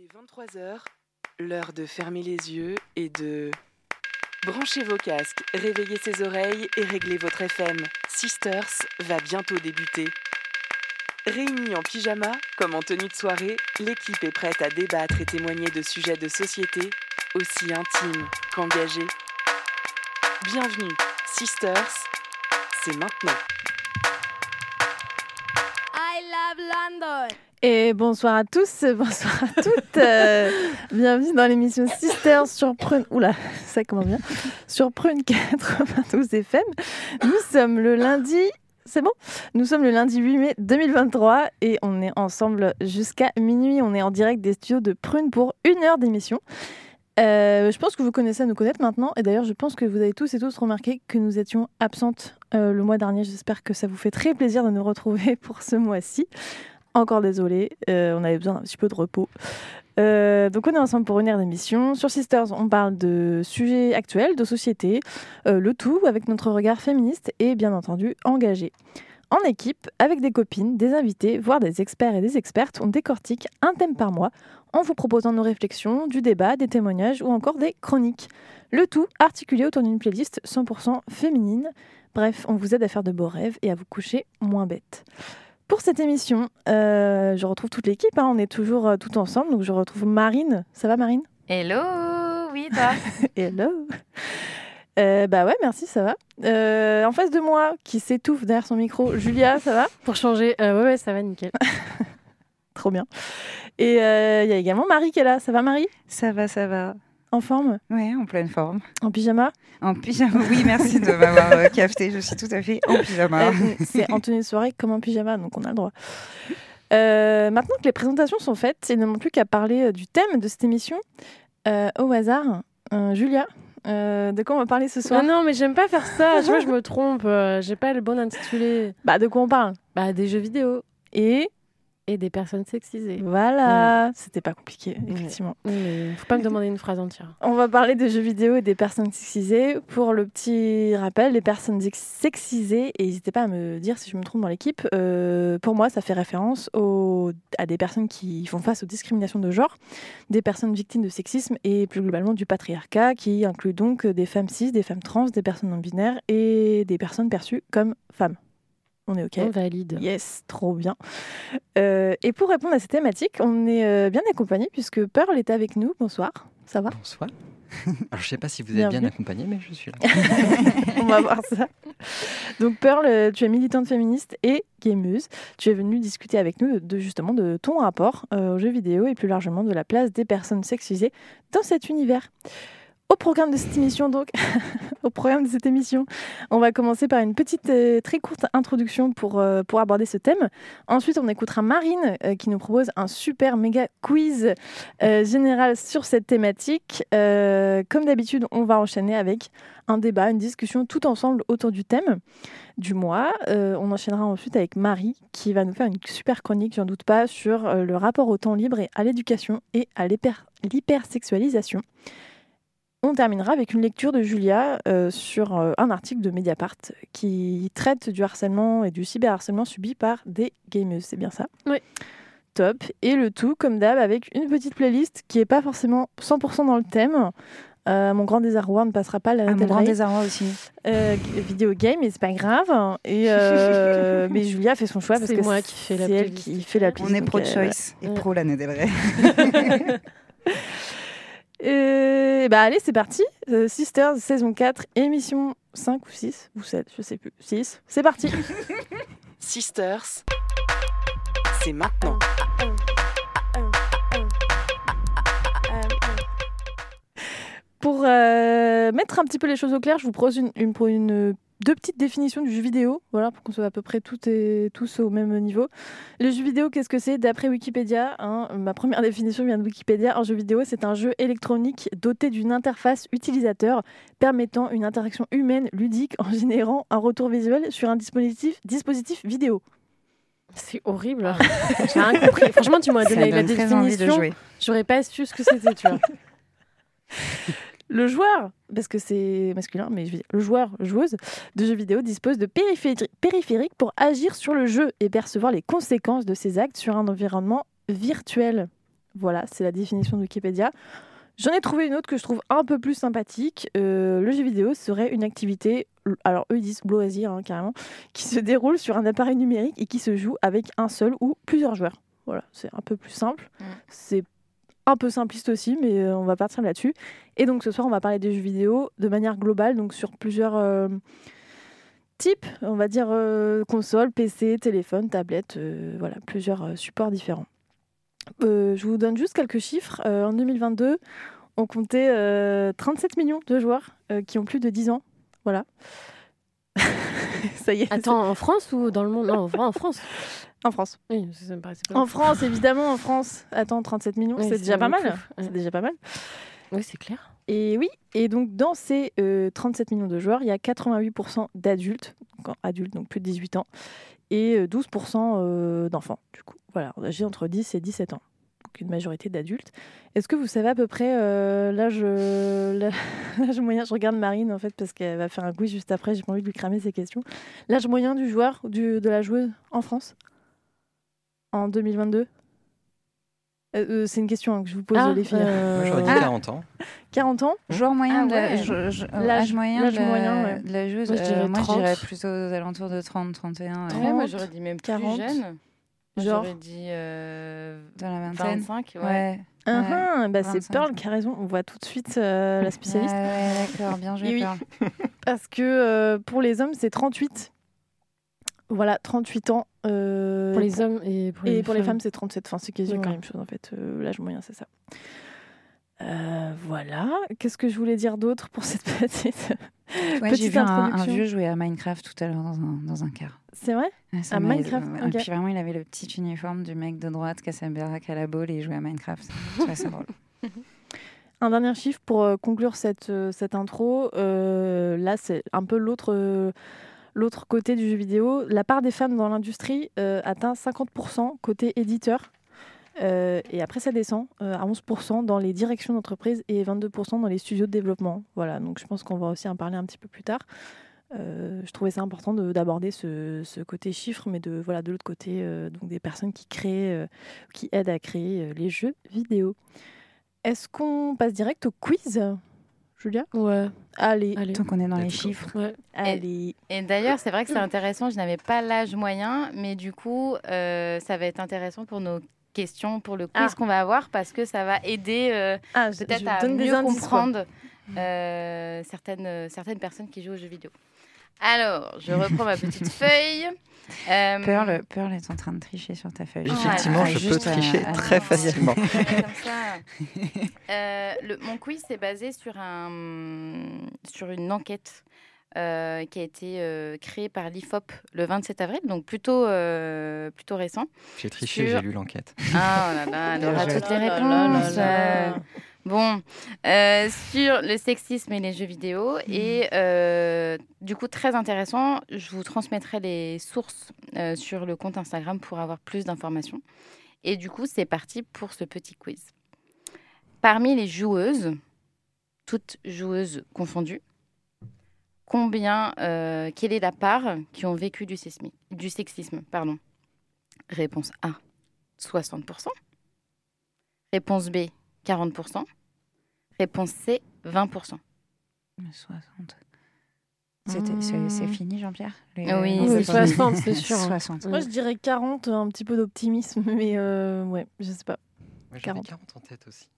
Est 23h, l'heure de fermer les yeux et de... Branchez vos casques, réveillez ses oreilles et réglez votre FM. Sisters va bientôt débuter. Réunis en pyjama, comme en tenue de soirée, l'équipe est prête à débattre et témoigner de sujets de société aussi intimes qu'engagés. Bienvenue, Sisters, c'est maintenant. Et bonsoir à tous, bonsoir à toutes. euh, bienvenue dans l'émission Sisters sur Prune. Oula, ça commence bien. Sur Prune 92 FM. Nous sommes le lundi. C'est bon? Nous sommes le lundi 8 mai 2023 et on est ensemble jusqu'à minuit. On est en direct des studios de Prune pour une heure d'émission. Euh, je pense que vous connaissez à nous connaître maintenant. Et d'ailleurs, je pense que vous avez tous et tous remarqué que nous étions absentes euh, le mois dernier. J'espère que ça vous fait très plaisir de nous retrouver pour ce mois-ci. Encore désolé, euh, on avait besoin d'un petit peu de repos. Donc on est ensemble pour une heure d'émission. Sur Sisters, on parle de sujets actuels, de société, le tout avec notre regard féministe et bien entendu engagé. En équipe, avec des copines, des invités, voire des experts et des expertes, on décortique un thème par mois en vous proposant nos réflexions, du débat, des témoignages ou encore des chroniques. Le tout articulé autour d'une playlist 100% féminine. Bref, on vous aide à faire de beaux rêves et à vous coucher moins bête. Pour cette émission, euh, je retrouve toute l'équipe. hein, on est toujours euh, tout ensemble. Donc je retrouve Marine. Ça va, Marine? Hello, oui, toi? Hello. Euh, bah ouais, merci, ça va. Euh, en face de moi, qui s'étouffe derrière son micro, Julia, ça va? Pour changer, euh, ouais, ouais, ça va, nickel. Trop bien. Et euh, il y a également Marie qui est là. Ça va, Marie? Ça va, ça va. En forme? Oui, en pleine forme. En pyjama? En pyjama, oui, merci de m'avoir euh, capté. Je suis tout à fait en pyjama. Euh, C'est en tenue de soirée comme en pyjama, donc on a le droit. Euh, maintenant que les présentations sont faites, il ne manque plus qu'à parler euh, du thème de cette émission. Euh, au hasard, euh, Julia, euh, de quoi on va parler ce soir Ah non, mais j'aime pas faire ça. Je vois, je me trompe. euh, J'ai pas le bon intitulé. Bah, de quoi on parle? Bah, des jeux vidéo Et? Et des personnes sexisées. voilà, c'était pas compliqué, effectivement. Oui, mais faut pas me demander une phrase entière. On va parler des jeux vidéo et des personnes sexisées. Pour le petit rappel, les personnes ex- sexisées, et n'hésitez pas à me dire si je me trompe dans l'équipe, euh, pour moi, ça fait référence aux- à des personnes qui font face aux discriminations de genre, des personnes victimes de sexisme et plus globalement du patriarcat, qui inclut donc des femmes cis, des femmes trans, des personnes non binaires et des personnes perçues comme femmes. On est OK On valide. Yes, trop bien. Euh, et pour répondre à cette thématique, on est euh, bien accompagné puisque Pearl est avec nous. Bonsoir, ça va? Bonsoir. Alors, je sais pas si vous êtes bien accompagné, mais je suis là. On va voir ça. Donc Pearl, euh, tu es militante féministe et gameuse. Tu es venue discuter avec nous de, de, justement de ton rapport euh, aux jeux vidéo et plus largement de la place des personnes sexualisées dans cet univers. Au programme de cette émission, on va commencer par une petite, euh, très courte introduction pour, euh, pour aborder ce thème. Ensuite, on écoutera Marine euh, qui nous propose un super méga quiz général sur cette thématique. Comme d'habitude, on va enchaîner avec un débat, une discussion tout ensemble autour du thème du mois. On enchaînera ensuite avec Marie qui va nous faire une super chronique, j'en doute pas, sur le rapport au temps libre et à l'éducation et à l'hyper- l'hypersexualisation. On terminera avec une lecture de Julia euh, sur euh, un article de Mediapart qui traite du harcèlement et du cyberharcèlement subi par des gameuses. C'est bien ça? Oui. Top. Et le tout, comme d'hab, avec une petite playlist qui n'est pas forcément 100% dans le thème. Euh, mon grand désarroi, ne passera pas la À mon grand désarroi aussi. Euh, vidéo game, mais c'est pas grave. Et euh, mais Julia fait son choix parce C'est que moi qui fais la c'est elle playlist. qui fait la playlist. On est pro-choice euh, et ouais. pro Lana Del Rey. Euh, bah allez, c'est parti. Euh, Sisters, saison 4, émission 5 ou 6 ou 7, je sais plus. 6. C'est parti. Sisters, c'est maintenant. Pour euh, mettre un petit peu les choses au clair, je vous propose une, une- pour une- deux petites définitions du jeu vidéo, voilà, pour qu'on soit à peu près toutes et tous au même niveau. Le jeu vidéo, qu'est-ce que c'est? D'après Wikipédia, hein, ma première définition vient de Wikipédia, un jeu vidéo, c'est un jeu électronique doté d'une interface utilisateur permettant une interaction humaine ludique en générant un retour visuel sur un dispositif, dispositif vidéo. C'est horrible. J'ai rien compris. Franchement, tu m'aurais Ça donné la définition. jouer. J'aurais pas su ce que c'était, tu vois. Le joueur, parce que c'est masculin, mais je veux dire, le joueur, joueuse de jeux vidéo dispose de périphéri- périphériques pour agir sur le jeu et percevoir les conséquences de ses actes sur un environnement virtuel. Voilà, c'est la définition de Wikipédia. J'en ai trouvé une autre que je trouve un peu plus sympathique. Euh, le jeu vidéo serait une activité, alors eux ils disent loisir hein, carrément, qui se déroule sur un appareil numérique et qui se joue avec un seul ou plusieurs joueurs. Voilà, c'est un peu plus simple. Mm. C'est un peu simpliste aussi, mais euh, on va partir là-dessus. Et donc ce soir, on va parler des jeux vidéo de manière globale, donc sur plusieurs euh, types, on va dire euh, console, PC, téléphone, tablette, euh, voilà, plusieurs supports différents. Je vous donne juste quelques chiffres. En 2022, on comptait euh, 37 millions de joueurs qui ont plus de 10 ans. Voilà. Ça y est. Attends, en France ou dans le monde? Non, en Fran- en France. En France. Oui, ça me paraissait pas. En France, évidemment, en France. Attends, 37 millions, Oui, c'est déjà pas mal. C'est déjà pas mal. Oui, c'est clair. Et oui, et donc dans ces euh, 37 millions de joueurs, il y a 88% d'adultes, donc adultes, donc plus de 18 ans, et euh, 12% euh, d'enfants, du coup. Voilà, âgés entre 10 et 17 ans. Donc une majorité d'adultes. Est-ce que vous savez à peu près euh, l'âge euh, l'âge moyen Je regarde Marine en fait parce qu'elle va faire un quiz juste après, j'ai pas envie de lui cramer ses questions. L'âge moyen du joueur, du, de la joueuse en France? En 2022 Euh, C'est une question hein, que je vous pose Ah, les filles. euh, Moi, j'aurais dit Ah. 40 ans. 40 ans? Joueur moyen, Ah de la- ouais. je- je- L'âge- âge moyen, l'âge de la- moyen, ouais. de la joueuse. Moi, je euh, dirais moi, je 30. dirais plutôt aux alentours de 30, 31. ouais. 30. Ouais, moi j'aurais dit même plus 40. jeune. Genre J'aurais dit euh, Dans la vingtaine. 25. Ouais. Ouais. Ah, Ouais. ah, bah c'est 25. Pearl qui a raison. On voit tout de suite euh, la spécialiste. Ouais, ouais, d'accord, bien joué, Oui. Pearl. Parce que euh, pour les hommes, c'est 38. Voilà, 38 ans. euh, Pour les hommes et pour les et pour les femmes. femmes, c'est 37. Enfin, c'est quasiment la même chose en fait. Euh, L'âge moyen, c'est ça. Euh, voilà. Qu'est-ce que je voulais dire d'autre pour cette petite Ouais, Petite j'ai vu un, un vieux jouer à Minecraft tout à l'heure dans un, dans un car. C'est vrai? Ouais, À Minecraft. Et puis vraiment, il avait le petit uniforme du mec de droite qui a sa baraque à la boule et il jouait à Minecraft. Ça drôle. Un dernier chiffre pour euh, conclure cette, euh, cette intro. Euh, là, c'est un peu l'autre euh, l'autre côté du jeu vidéo. La part des femmes dans l'industrie euh, atteint 50% côté éditeur. Euh, et après, ça descend euh, à 11% dans les directions d'entreprise et 22% dans les studios de développement. Voilà, donc je pense qu'on va aussi en parler un petit peu plus tard. Euh, je trouvais ça important de- d'aborder ce, ce côté chiffre, mais de, voilà, de l'autre côté, euh, donc des personnes qui créent, euh, qui aident à créer euh, les jeux vidéo. Est-ce qu'on passe direct au quiz, Julia? Ouais, Allez, allez. Tant qu'on est dans les chiffres. Ouais. allez. Et d'ailleurs, c'est vrai que c'est intéressant. Je n'avais pas l'âge moyen, mais du coup, euh, ça va être intéressant pour nos questions, pour le quiz Ah. qu'on va avoir, parce que ça va aider euh, Ah, je- peut-être je à mieux comprendre euh, certaines, certaines personnes qui jouent aux jeux vidéo. Alors, je reprends ma petite feuille. Euh, Pearl, Pearl est en train de tricher sur ta feuille. Effectivement, Ah, je peux à- tricher à- très facilement. comme ça. Euh, le- mon quiz c'est basé sur, un, sur une enquête euh, qui a été euh, créée par l'IFOP le 27 avril, donc plutôt, euh, plutôt récent. J'ai triché, Sur- j'ai lu l'enquête. Ah oh là là, elle aura toutes les là là réponses. là là. Bon, euh, sur le sexisme et les jeux vidéo. Et euh, du coup, très intéressant, je vous transmettrai les sources euh, sur le compte Instagram pour avoir plus d'informations. Et du coup, c'est parti pour ce petit quiz. Parmi les joueuses, toutes joueuses confondues, combien, euh, quelle est la part qui ont vécu du, sismi- du sexisme pardon. Réponse A, 60%. Réponse B, 40%. Réponse C, 20%. 60. C'était- C'est fini, Jean-Pierre? Les- Oui, c'est 60, fini. c'est sûr. 60. Moi, je dirais 40, un petit peu d'optimisme, mais euh, ouais, je sais pas. Moi, j'avais 40. 40 en tête aussi.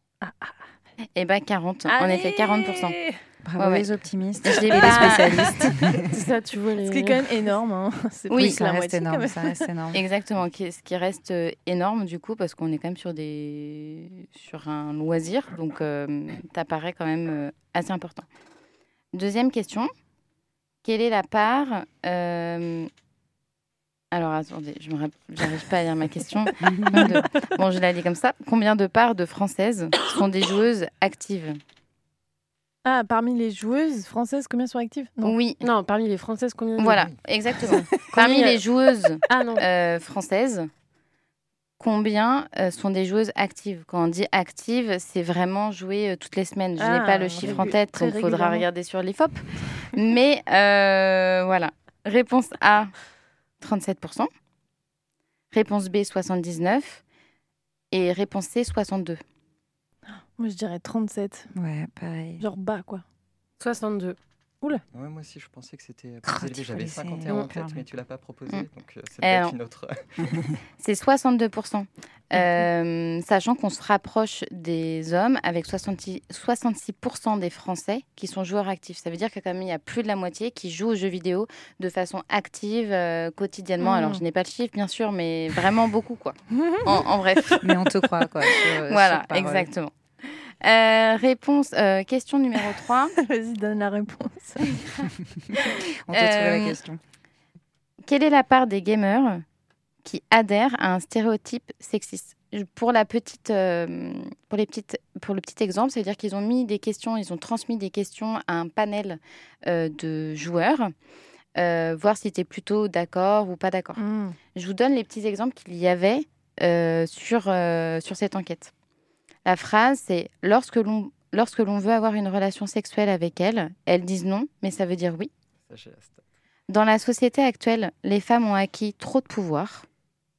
Eh bien, 40. En effet, 40%. Bravo Ouais, ouais. les optimistes. Je l'ai et les pas- spécialistes. C'est ça, tu vois les. Ce qui est quand même énorme. Hein. C'est Oui, ça la reste moitié, énorme. Ça reste énorme. Exactement, ce qui reste euh, énorme du coup, parce qu'on est quand même sur, des... sur un loisir, donc euh, ça paraît quand même euh, assez important. Deuxième question, quelle est la part... euh, Alors attendez, je n'arrive pas à lire ma question. De- Bon, je la lis comme ça. Combien de parts de françaises sont des joueuses actives? Ah, parmi les joueuses françaises, combien sont actives? Non. Oui, Non, parmi les Françaises, combien voilà, exactement. Parmi les joueuses Ah non. euh, françaises, combien euh, sont des joueuses actives? Quand on dit active, c'est vraiment jouer euh, toutes les semaines. Je n'ai Ah, pas le chiffre en tête, donc il faudra regarder sur l'IFOP. Mais euh, voilà. Réponse A, 37%. Réponse B, 79%. Et réponse C, 62. Moi, je dirais 37. Ouais, pareil. Genre bas, quoi. 62. Ouais, moi aussi, je pensais que c'était Oh, plus élevé. J'avais faut laisser 51 en tête, mais tu l'as pas proposé. Mm. Donc, euh, c'est peut-être non. une autre. C'est 62%. Euh, sachant qu'on se rapproche des hommes avec 60 66% des Français qui sont joueurs actifs. Ça veut dire que quand même, il y a plus de la moitié qui jouent aux jeux vidéo de façon active euh, quotidiennement. Alors, je n'ai pas le chiffre, bien sûr, mais vraiment beaucoup, quoi. En, en bref. Mais on te croit, quoi. sur- voilà, exactement. Euh, réponse, euh, question numéro 3. Vas-y, donne la réponse. On te trouve Euh, la question. Quelle est la part des gamers qui adhèrent à un stéréotype sexiste? Pour la petite, euh, pour les petites, pour le petit exemple, ça veut dire qu'ils ont mis des questions, ils ont transmis des questions à un panel euh, de joueurs, euh, voir si tu plutôt d'accord ou pas d'accord. Mm. Je vous donne les petits exemples qu'il y avait euh, sur, euh, sur cette enquête. La phrase, c'est lorsque l'on lorsque l'on veut avoir une relation sexuelle avec elles, elles disent non, mais ça veut dire oui. Dans la société actuelle, les femmes ont acquis trop de pouvoir.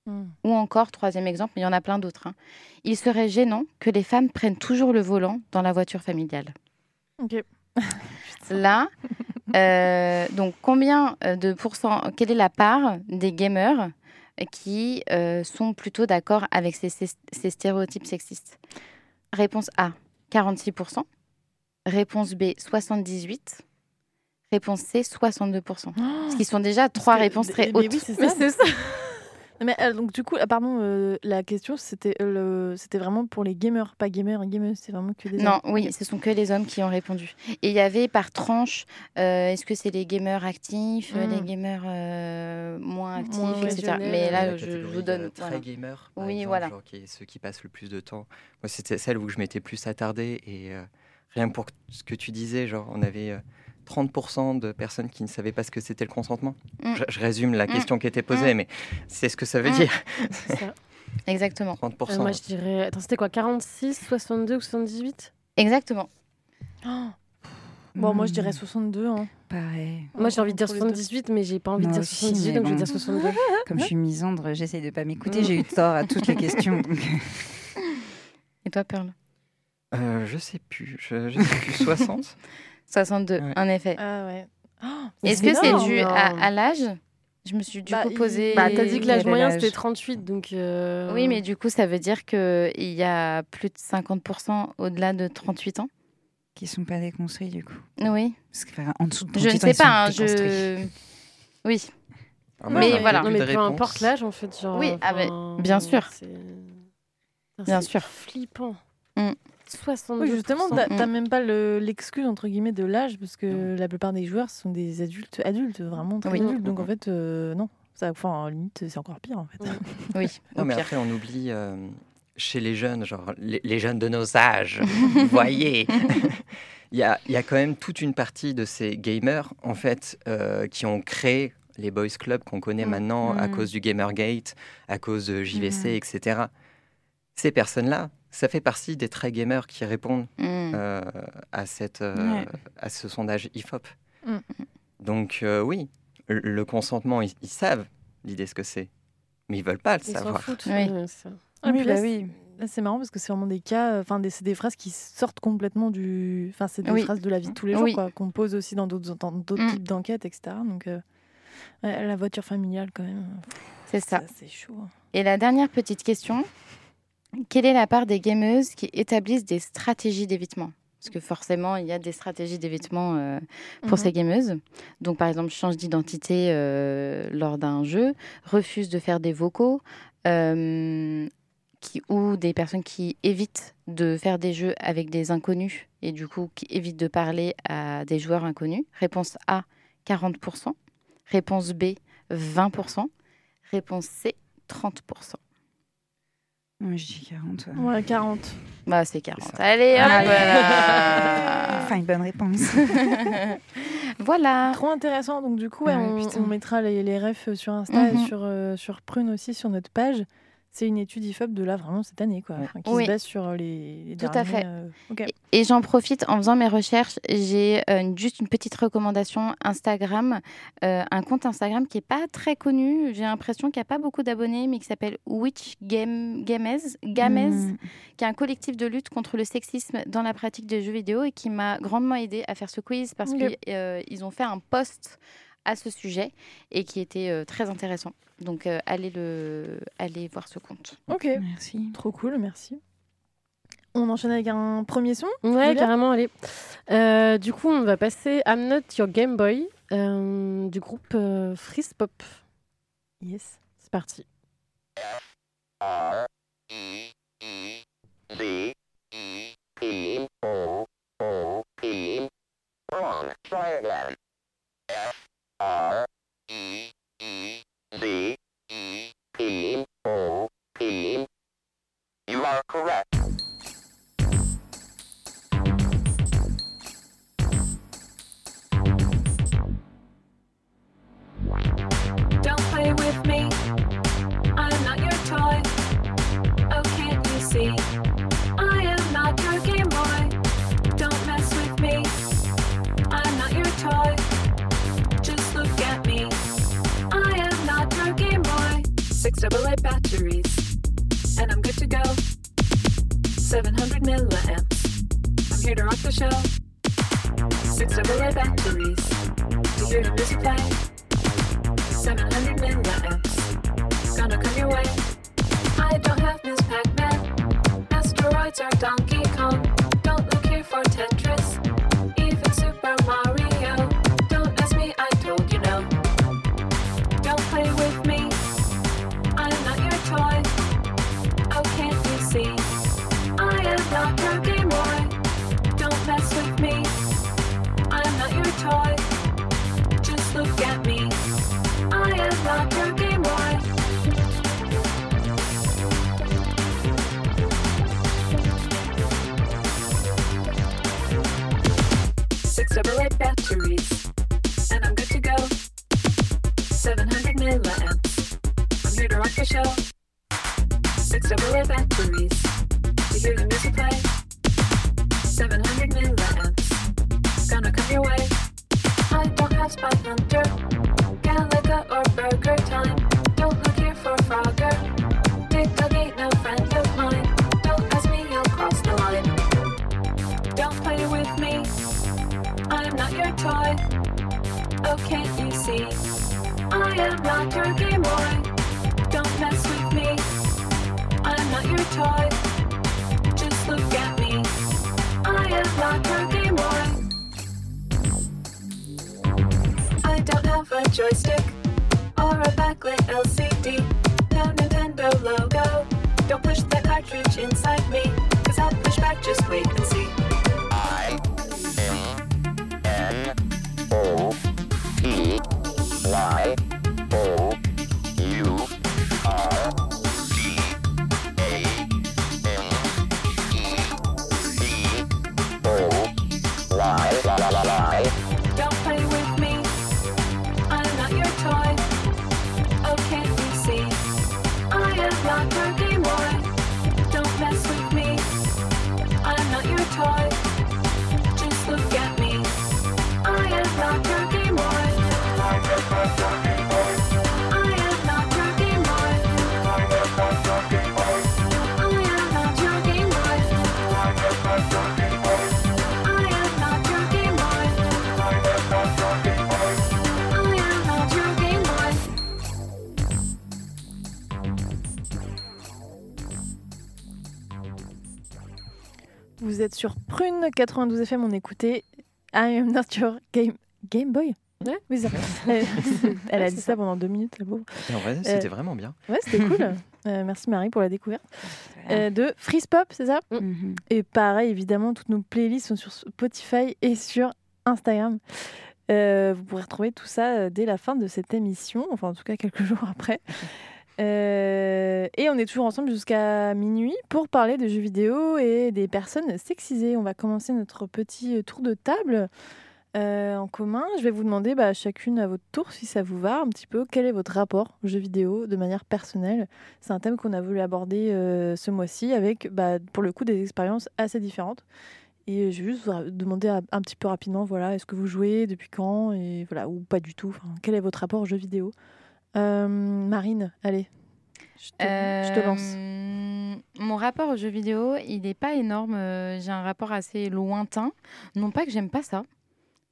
Mm. Ou encore, troisième exemple, mais il y en a plein d'autres. hein. Il serait gênant que les femmes prennent toujours le volant dans la voiture familiale. Là, euh, donc combien euh, de pourcents, quelle est la part des gamers qui euh, sont plutôt d'accord avec ces, ces- ces stéréotypes sexistes? Réponse A, 46%. Réponse B, 78%. Réponse C, 62%. Ce qui sont déjà trois réponses très mais hautes. oui, c'est Mais ça. c'est ça. Mais euh, donc du coup, ah, pardon, euh, la question c'était euh, le, c'était vraiment pour les gamers, pas gamers, gamers, c'est vraiment que des Non, hommes. oui, Ok. ce sont que les hommes qui ont répondu. Et il y avait par tranche, euh, est-ce que c'est les gamers actifs, euh, les gamers euh, moins actifs, Moins etc. Mais euh, là, je, vous donne. Très voilà. gamer. par Oui, exemple, voilà. Genre qui est ceux qui passent le plus de temps. Moi, c'était celle où je m'étais plus attardé. Et euh, rien pour ce que tu disais, genre, on avait euh, 30% de personnes qui ne savaient pas ce que c'était le consentement. Mm. Je, je résume la Mm. question qui était posée, mais c'est ce que ça veut Mm. dire. c'est ça. Exactement. 30%. Euh, moi, je dirais. Attends, c'était quoi 46, 62 ou 78 Exactement. Oh. Bon, moi je Hmm, dirais 62. Hein. Pareil. Moi, j'ai envie de dire Pour les deux. 78, mais j'ai pas envie de dire aussi, 78, mais donc je vais dire 62. Comme je suis misandre, j'essaye de pas m'écouter. Mm. J'ai eu tort à toutes les questions. donc. Et toi, Pearl? Euh, je sais plus. Je, je sais plus. 60 62, Ouais. en effet. Ah ouais. Oh, Est-ce que c'est dû Non. à, à l'âge? Je me suis du Bah, coup posé. Bah, t'as dit que l'âge moyen c'était 38, donc. euh, Oui, mais du coup, ça veut dire qu'il y a plus de 50% au-delà de 38 ans? Qui sont pas déconstruits, du coup. Oui. Parce que, enfin, en dessous de Je ne 38 ans, sais ils sont pas. hein, je... Oui. Ah, moi, Mais voilà. Non, mais peu importe l'âge, en fait. Genre, Oui, ah, mais enfin, bien sûr. Bien sûr. flippant. Mm. 62. Oui, justement, t'as Mm. même pas le- l'excuse entre guillemets de l'âge parce que la plupart des joueurs sont des adultes, adultes vraiment très Oui. adultes. Donc en fait, euh, non, ça, enfin, en limite, c'est encore pire en fait. Oui. Non, au mais après, on oublie euh, chez les jeunes, genre les, les jeunes de nos âges, vous voyez. Il y a, il y a quand même toute une partie de ces gamers, en fait, euh, qui ont créé les boys clubs qu'on connaît Mm. maintenant à Mm. cause du Gamergate, à cause de JVC, Mhm. etc. Ces personnes-là, ça fait partie des très gamers qui répondent Mm. euh, à, cette, euh, Ouais. à ce sondage IFOP. Mm. Donc euh, oui, le, le consentement, ils, ils savent l'idée ce que c'est, mais ils veulent pas le Ils savoir. foutent. Oui. Ah, bah c'est marrant parce que c'est vraiment des cas, enfin, c'est des phrases qui sortent complètement du. Enfin, c'est des Oui. phrases de la vie de tous les jours, Oui. quoi, qu'on pose aussi dans d'autres, dans d'autres Mm. types d'enquêtes, etc. Donc, euh, ouais, la voiture familiale, quand même. C'est ça. C'est chaud. hein. Et la dernière petite question quelle est la part des gameuses qui établissent des stratégies d'évitement? Parce que forcément, il y a des stratégies d'évitement euh, pour Mhm. ces gameuses. Donc, par exemple, change d'identité euh, lors d'un jeu, refuse de faire des vocaux, euh, qui, ou des personnes qui évitent de faire des jeux avec des inconnus et du coup qui évitent de parler à des joueurs inconnus. Réponse A, 40%. Réponse B, 20%. Réponse C, 30%. Moi, je dis 40. ouais. Ouais, 40. Bah, c'est 40. ça. Allez, hop Allez. là. Enfin, une bonne réponse. Voilà. Trop intéressant. Donc, du coup, ouais, Ah ouais, on, on mettra les, les refs sur Insta et Mhm. sur, euh, sur Prune aussi, sur notre page. C'est une étude IFOP de là, vraiment, cette année, quoi, Ouais. qui Oui. se base sur les, les Tout à fait. euh, ok. Et j'en profite en faisant mes recherches. J'ai euh, juste une petite recommandation Instagram, euh, un compte Instagram qui est pas très connu. J'ai l'impression qu'il n'y a pas beaucoup d'abonnés, mais qui s'appelle Witch Game Games, Games, Mm. qui est un collectif de lutte contre le sexisme dans la pratique des jeux vidéo et qui m'a grandement aidé à faire ce quiz parce qu'ils ont fait un post à ce sujet et qui était euh, très intéressant. Donc euh, allez le, allez voir ce compte. Ok, Merci. trop cool, merci. On enchaîne avec un premier son Ouais, Julia carrément, allez. Euh, du coup, on va passer I'm Not Your Game Boy euh, du groupe euh, Freeze Pop. Yes. C'est parti. You correct. Don't play with me. I'm not your toy. Oh, can't you see? I am not your Game Boy. Don't mess with me. I'm not your toy. Just look at me. I am not your Game Boy. Six double A batteries, and I'm good to go. 700 milliamps. I'm here to rock the show. Six double A batteries to hear the music play. 700 milliamps. Gonna come your way. I don't have Miss Pac-Man. Asteroids are Donkey Prune 92 FM, on écoutait I am not your game, game Boy Ouais. Oui, ça. Elle, elle a dit ça pendant deux minutes, la pauvre. Et en vrai, c'était vraiment bien. Ouais, c'était cool. Euh, merci Marie pour la découverte. Euh, de Freeze Pop, c'est ça Mhm. Et pareil, évidemment, toutes nos playlists sont sur Spotify et sur Instagram. Euh, vous pourrez retrouver tout ça euh, dès la fin de cette émission, enfin en tout cas quelques jours après. Euh, et on est toujours ensemble jusqu'à minuit pour parler de jeux vidéo et des personnes sexisées. On va commencer notre petit tour de table euh, en commun. Je vais vous demander bah, chacune à votre tour, si ça vous va, un petit peu, quel est votre rapport aux jeux vidéo de manière personnelle? C'est un thème qu'on a voulu aborder euh, ce mois-ci avec, bah, pour le coup, des expériences assez différentes. Et je vais juste vous demander un, petit peu rapidement, voilà, est-ce que vous jouez, depuis quand, et voilà, ou pas du tout? Quel est votre rapport aux jeux vidéo? Euh, Marine, allez, je te, je te lance. Euh, Mon rapport aux jeux vidéo, il n'est pas énorme. euh, J'ai un rapport assez lointain. Non pas que j'aime pas ça.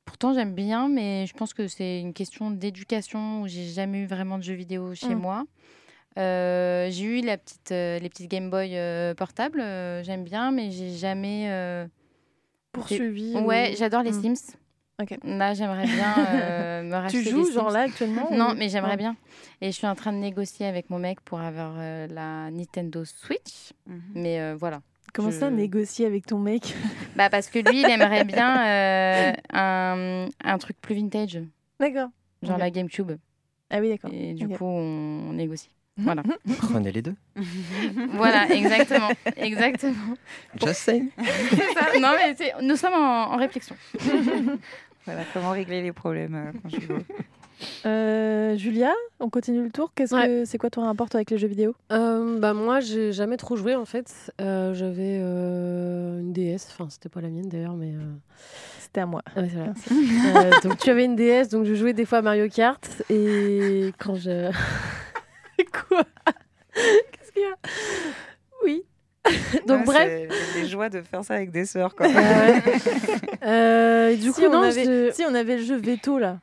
Pourtant, j'aime bien, mais je pense que c'est une question d'éducation où j'ai jamais eu vraiment de jeux vidéo chez Mm. moi. Euh, j'ai eu la petite, euh, les petites Game Boy euh, portables, euh, j'aime bien, mais j'ai jamais. euh, Poursuivi. Ouais, ou- j'adore les Mm. Sims. Ok. Là, j'aimerais bien euh, me racheter Tu des joues, genre Sims. là, actuellement Non, ou- mais j'aimerais Ouais. bien. Et je suis en train de négocier avec mon mec pour avoir euh, la Nintendo Switch. Mais euh, voilà. Comment ça, négocier avec ton mec? Bah parce que lui, il aimerait bien euh, un, un truc plus vintage, D'accord. genre la GameCube. Ah oui, d'accord. Et du coup, on négocie. Voilà. Prenez les deux. voilà, exactement. Exactement. Just saying. Ça. Non, mais c'est- nous sommes en, en réflexion. Voilà, comment régler les problèmes euh, quand je joue. Euh, Julia, on continue le tour. Qu'est-ce Ouais. que c'est quoi ton rapport toi, avec les jeux vidéo? Euh, bah moi, j'ai jamais trop joué en fait. Euh, J'avais euh, une DS, enfin c'était pas la mienne d'ailleurs, mais euh, C'était à moi. ah ouais, c'est vrai. Euh, donc tu avais une DS, donc je jouais des fois à Mario Kart et quand je quoi? Qu'est-ce qu'il y a? Oui. donc Ouais, bref. c'est Les joies de faire ça avec des sœurs, quoi. Du Si, coup on non, avait- je- Si, on avait le jeu veto là.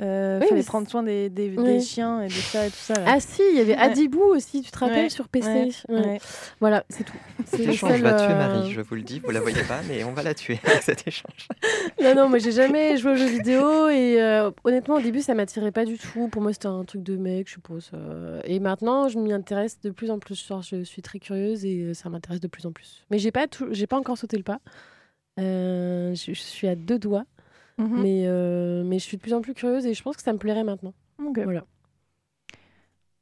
Euh, Oui, fallait prendre soin des, des, Oui. des chiens et des chats et tout ça. Là. Ah si, il y avait Ouais. Adibou aussi, tu te rappelles, Ouais, sur PC. ouais, Ouais. ouais. Voilà, c'est tout. C'est Cet le échange seul, va tuer euh, Marie, je vous le dis. Vous la voyez pas, mais on va la tuer avec cet échange. Non, non, moi j'ai jamais joué aux jeux vidéo et euh, honnêtement au début ça m'attirait pas du tout. Pour moi c'était un truc de mec, je suppose. euh, et maintenant je m'y intéresse de plus en plus. Genre, je suis très curieuse et ça m'intéresse de plus en plus. Mais j'ai pas, tout- j'ai pas encore sauté le pas. Euh, je suis à deux doigts, Mhm. mais, euh, mais je suis de plus en plus curieuse et je pense que ça me plairait maintenant. Voilà.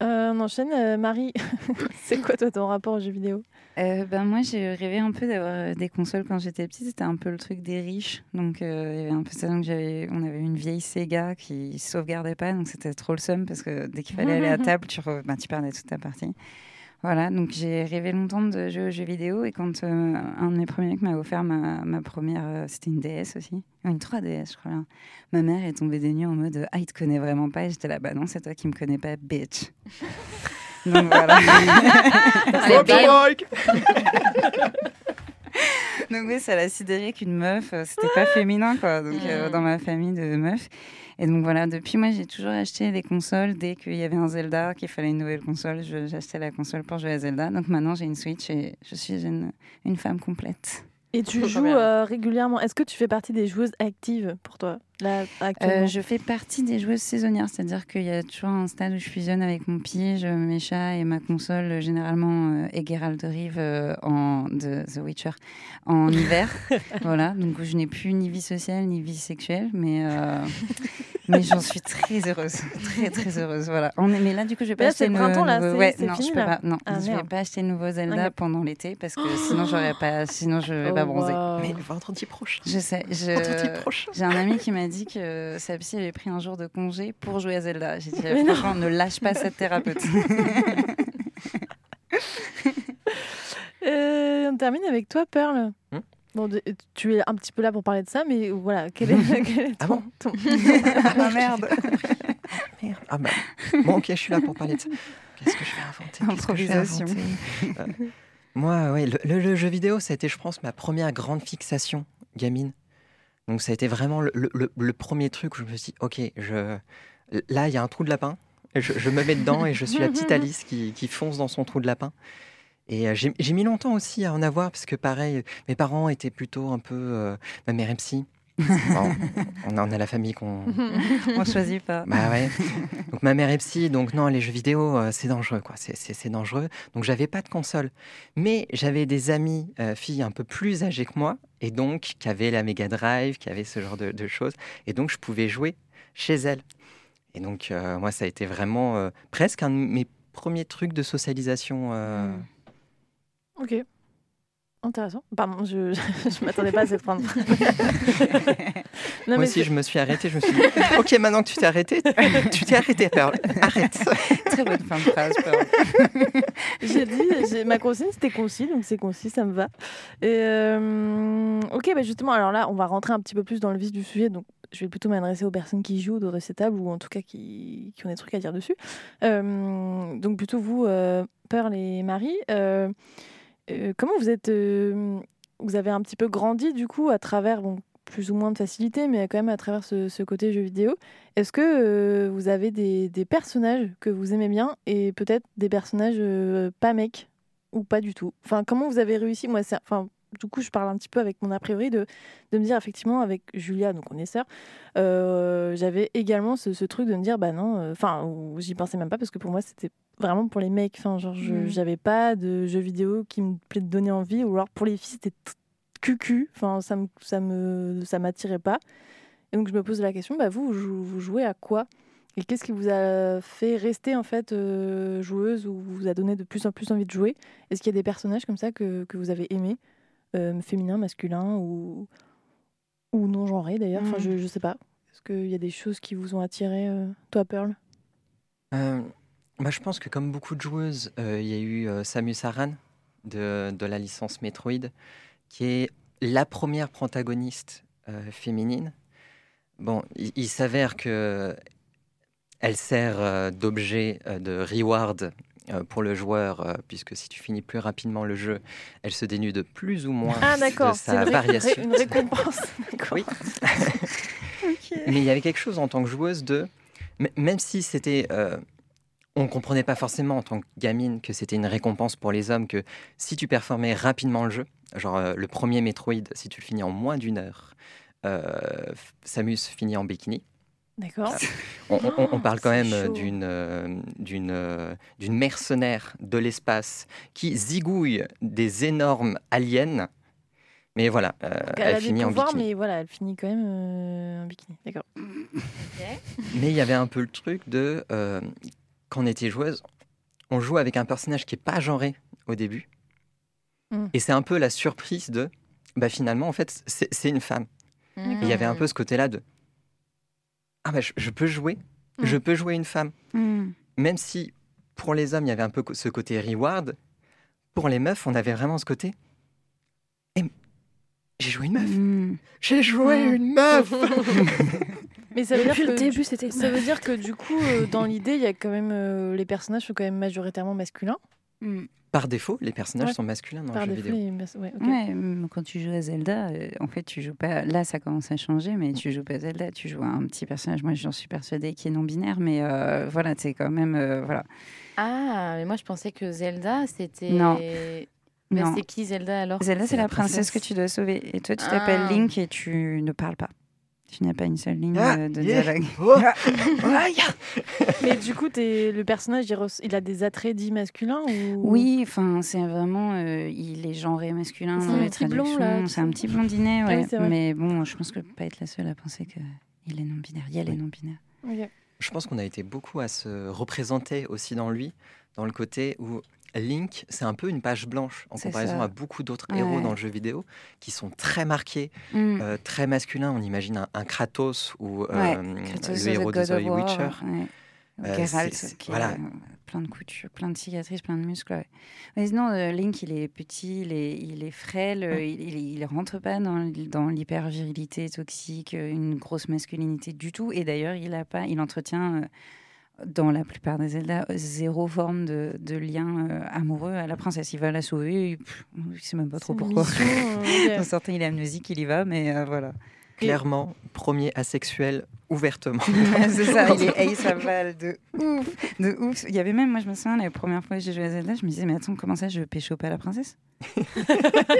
Euh, on enchaîne. Euh, Marie, c'est quoi toi ton rapport aux jeux vidéo? Euh, ben moi, j'ai rêvé un peu d'avoir des consoles quand j'étais petite. C'était un peu le truc des riches. Donc, euh, il y avait un peu ça. Donc, j'avais, on avait une vieille Sega qui sauvegardait pas. Donc, c'était trop le seum parce que dès qu'il fallait aller à table, tu, re- ben, tu perdais toute ta partie. Voilà. Donc, j'ai rêvé longtemps de jouer aux jeux vidéo. Et quand euh, un de mes premiers mecs m'a offert ma, ma première, euh, c'était une DS aussi. Une 3DS, je crois bien. Ma mère est tombée des nues en mode Ah, il te connaît vraiment pas. Et j'étais là, bah non, c'est toi qui me connais pas, bitch. Donc, voilà. Donc oui, ça l'a sidéré qu'une meuf, euh, c'était pas féminin quoi, donc euh, Mm. dans ma famille de meufs. Et donc voilà, depuis moi j'ai toujours acheté des consoles dès qu'il y avait un Zelda, qu'il fallait une nouvelle console, j'achetais la console pour jouer à Zelda. Donc maintenant j'ai une Switch et je suis une, une femme complète. Et tu joues euh, régulièrement. Est-ce que tu fais partie des joueuses actives pour toi? Là Euh, je fais partie des joueuses saisonnières, c'est-à-dire qu'il y a toujours un stade où je fusionne avec mon pige, mes chats et ma console, généralement euh, et Geralt de Rive euh, en, de The Witcher en hiver. voilà, donc je n'ai plus ni vie sociale ni vie sexuelle, mais, euh, mais j'en suis très heureuse, très très heureuse. Voilà. On est- mais là, du coup, je vais pas Là, acheter c'est le nouveau- printemps, là, nouveau- ouais, non, fini, je peux là. pas, non, Ah, je vais pas acheter de nouveau Zelda Ok. pendant l'été parce que sinon j'aurais pas, sinon je vais Oh, pas bronzer. waouh. Mais le vendredi prochain. Je sais, je... J'ai un ami qui m'a dit que sa psy avait pris un jour de congé pour jouer à Zelda. J'ai dit, franchement, ne lâche pas cette thérapeute. Euh, on termine avec toi, Pearl. Hmm Bon, tu es un petit peu là pour parler de ça, mais voilà, quel est, quel est Ah ton, bon ton- ah merde. Merde. Ah bah, bon, ok, je suis là pour parler de ça. Qu'est-ce que je vais inventer? Qu'est-ce que je vais Improvisation. inventer? Euh, Moi, ouais, le, le- le jeu vidéo, ça a été, je pense, ma première grande fixation gamine. Donc, ça a été vraiment le, le- premier truc où je me suis dit, ok, je... là, il y a un trou de lapin. Je, je me mets dedans et je suis la petite Alice qui, qui fonce dans son trou de lapin. Et euh, j'ai j'ai mis longtemps aussi à en avoir parce que, pareil, mes parents étaient plutôt un peu. euh, ma mère est psy. Bon, on, a, la famille qu'on. On choisit pas. Bah ouais. Donc ma mère est psy, donc non, les jeux vidéo, euh, c'est dangereux, quoi. C'est- dangereux. Donc j'avais pas de console. Mais j'avais des amies euh, filles un peu plus âgées que moi, et donc qui avaient la Mega Drive, qui avaient ce genre de, de choses. Et donc je pouvais jouer chez elles. Et donc euh, moi, ça a été vraiment presque un de mes premiers trucs de socialisation. euh, Mm. Ok. Intéressant. Pardon, je je m'attendais pas à cette phrase. Moi mais aussi, je me suis arrêtée. Je me suis dit, ok, maintenant que tu t'es arrêtée, tu t'es arrêtée, Pearl. Arrête. Très bonne fin de phrase. Pearl. J'ai dit, ma consigne c'était concis, donc c'est concis, ça me va. Et euh, ok, bah justement, alors là, on va rentrer un petit peu plus dans le vif du sujet. Donc, je vais plutôt m'adresser aux personnes qui jouent autour de ces tables ou en tout cas qui, qui ont des trucs à dire dessus. Euh, donc, plutôt vous, euh, Pearl et Marie, euh, comment vous êtes. euh, vous avez un petit peu grandi du coup à travers, bon, plus ou moins de facilité, mais quand même à travers ce, côté jeu vidéo. Est-ce que euh, vous avez des, des personnages que vous aimez bien et peut-être des personnages pas mecs ou pas du tout? Enfin, comment vous avez réussi? Moi, enfin, du coup, je parle un petit peu avec mon a priori de, de me dire effectivement avec Julia, donc on est sœurs, euh, j'avais également ce, ce truc de me dire bah non, euh, enfin, j'y pensais même pas parce que pour moi c'était vraiment pour les mecs. Enfin, genre, je- Mm. j'avais pas de jeux vidéo qui me plaît de donner envie ou alors pour les filles c'était cucu. Enfin, ça me, ça me, ça m'attirait pas. Et donc je me pose la question, bah vous, vous jouez à quoi? Et qu'est-ce qui vous a fait rester en fait euh, joueuse ou vous a donné de plus en plus envie de jouer? Est-ce qu'il y a des personnages comme ça que, que vous avez aimés, euh, féminins, masculins ou, ou non genrés d'ailleurs Enfin, je, je sais pas. Est-ce qu'il y a des choses qui vous ont attiré, euh, toi, Pearl? Euh, bah, je pense que comme beaucoup de joueuses, euh, il y a eu Samus Aran de, de la licence Metroid, qui est la première protagoniste féminine. Bon, il, il s'avère que elle sert d'objet de reward pour le joueur, euh, puisque si tu finis plus rapidement le jeu, elle se dénude de plus ou moins Ah d'accord, de c'est sa une, variation. une récompense. Oui. Mais il y avait quelque chose en tant que joueuse de. Même si c'était. euh, on ne comprenait pas forcément en tant que gamine que c'était une récompense pour les hommes, que si tu performais rapidement le jeu, genre euh, le premier Metroid, si tu le finis en moins d'une heure, euh, Samus finit en bikini. D'accord. On, on- on parle quand même euh, d'une euh, d'une euh, d'une mercenaire de l'espace qui zigouille des énormes aliens. Mais voilà, euh, Elle, elle, a des finit en pouvoirs, bikini. mais voilà, elle finit quand même euh, en bikini. D'accord. Mais il y avait un peu le truc de euh, quand on était joueuse, on joue avec un personnage qui est pas genré au début, Mm. et c'est un peu la surprise de bah finalement en fait c'est une femme. Et Il y avait un peu ce côté-là de ah bah je, je peux jouer, Mm. je peux jouer une femme, Hmm. même si pour les hommes il y avait un peu ce côté reward, pour les meufs on avait vraiment ce côté. Eh, j'ai joué une meuf, Hmm. j'ai joué une meuf. Mais ça veut dire Depuis que le début, c'était Ça veut dire que du coup, euh, dans l'idée, il y a quand même euh, les personnages sont quand même majoritairement masculins. Hmm. Par défaut, les personnages Ouais. sont masculins dans par le jeu défaut, vidéo. les mas- ouais, ok. Ouais, quand tu joues à Zelda, euh, en fait, tu joues pas. Là, ça commence à changer, mais tu joues pas à Zelda, tu joues à un petit personnage. Moi, j'en suis persuadée qui est non binaire, mais euh, voilà, c'est quand même euh, voilà. Ah, mais moi je pensais que Zelda c'était. Non. Mais Non. c'est qui Zelda alors? Zelda, c'est la la princesse. princesse. que tu dois sauver, et toi, tu t'appelles Ah. Link et tu ne parles pas. Tu n'as pas une seule ligne Ah, euh, de yeah. dialogue. Oh, ah, ya. Mais du coup, le personnage, il, a des attraits dits masculins ou... Oui, enfin, c'est vraiment. euh, il est genré masculin C'est dans un les traductions. C'est un petit blondinet, Ah ouais. oui, mais bon, je pense que pas être la seule à penser que il est non binaire. Il y a les Oui. non binaires. Ok. Je pense qu'on a été beaucoup à se représenter aussi dans lui, dans le côté où Link, c'est un peu une page blanche en comparaison ça. à beaucoup d'autres héros Ouais. dans le jeu vidéo qui sont très marqués, Mm. euh, très masculins. On imagine un, un Kratos ou euh, Ouais, Kratos le héros de God The of War, Witcher. ouais. Ou Euh, Geralt, c'est- c'est- qui voilà. a euh, plein de coutures, plein de cicatrices, plein de muscles. Mais euh, Link, il est petit, il est, il est frêle, il, il, il rentre pas dans, dans l'hyper-virilité toxique, une grosse masculinité du tout. Et d'ailleurs, il a pas, il entretient dans la plupart des Zelda zéro forme de, de lien euh, amoureux à la princesse. Il va la sauver, pff, il sait même pas trop pourquoi. mission, ok. Dans certains, il est amnésique, il y va, mais euh, voilà. Clairement, premier asexuel ouvertement. c'est ça, il est ace à de ouf, de ouf. Il y avait même, moi je me souviens, la première fois que j'ai joué à Zelda, je me disais, mais attends, comment ça, je pécho pas la princesse?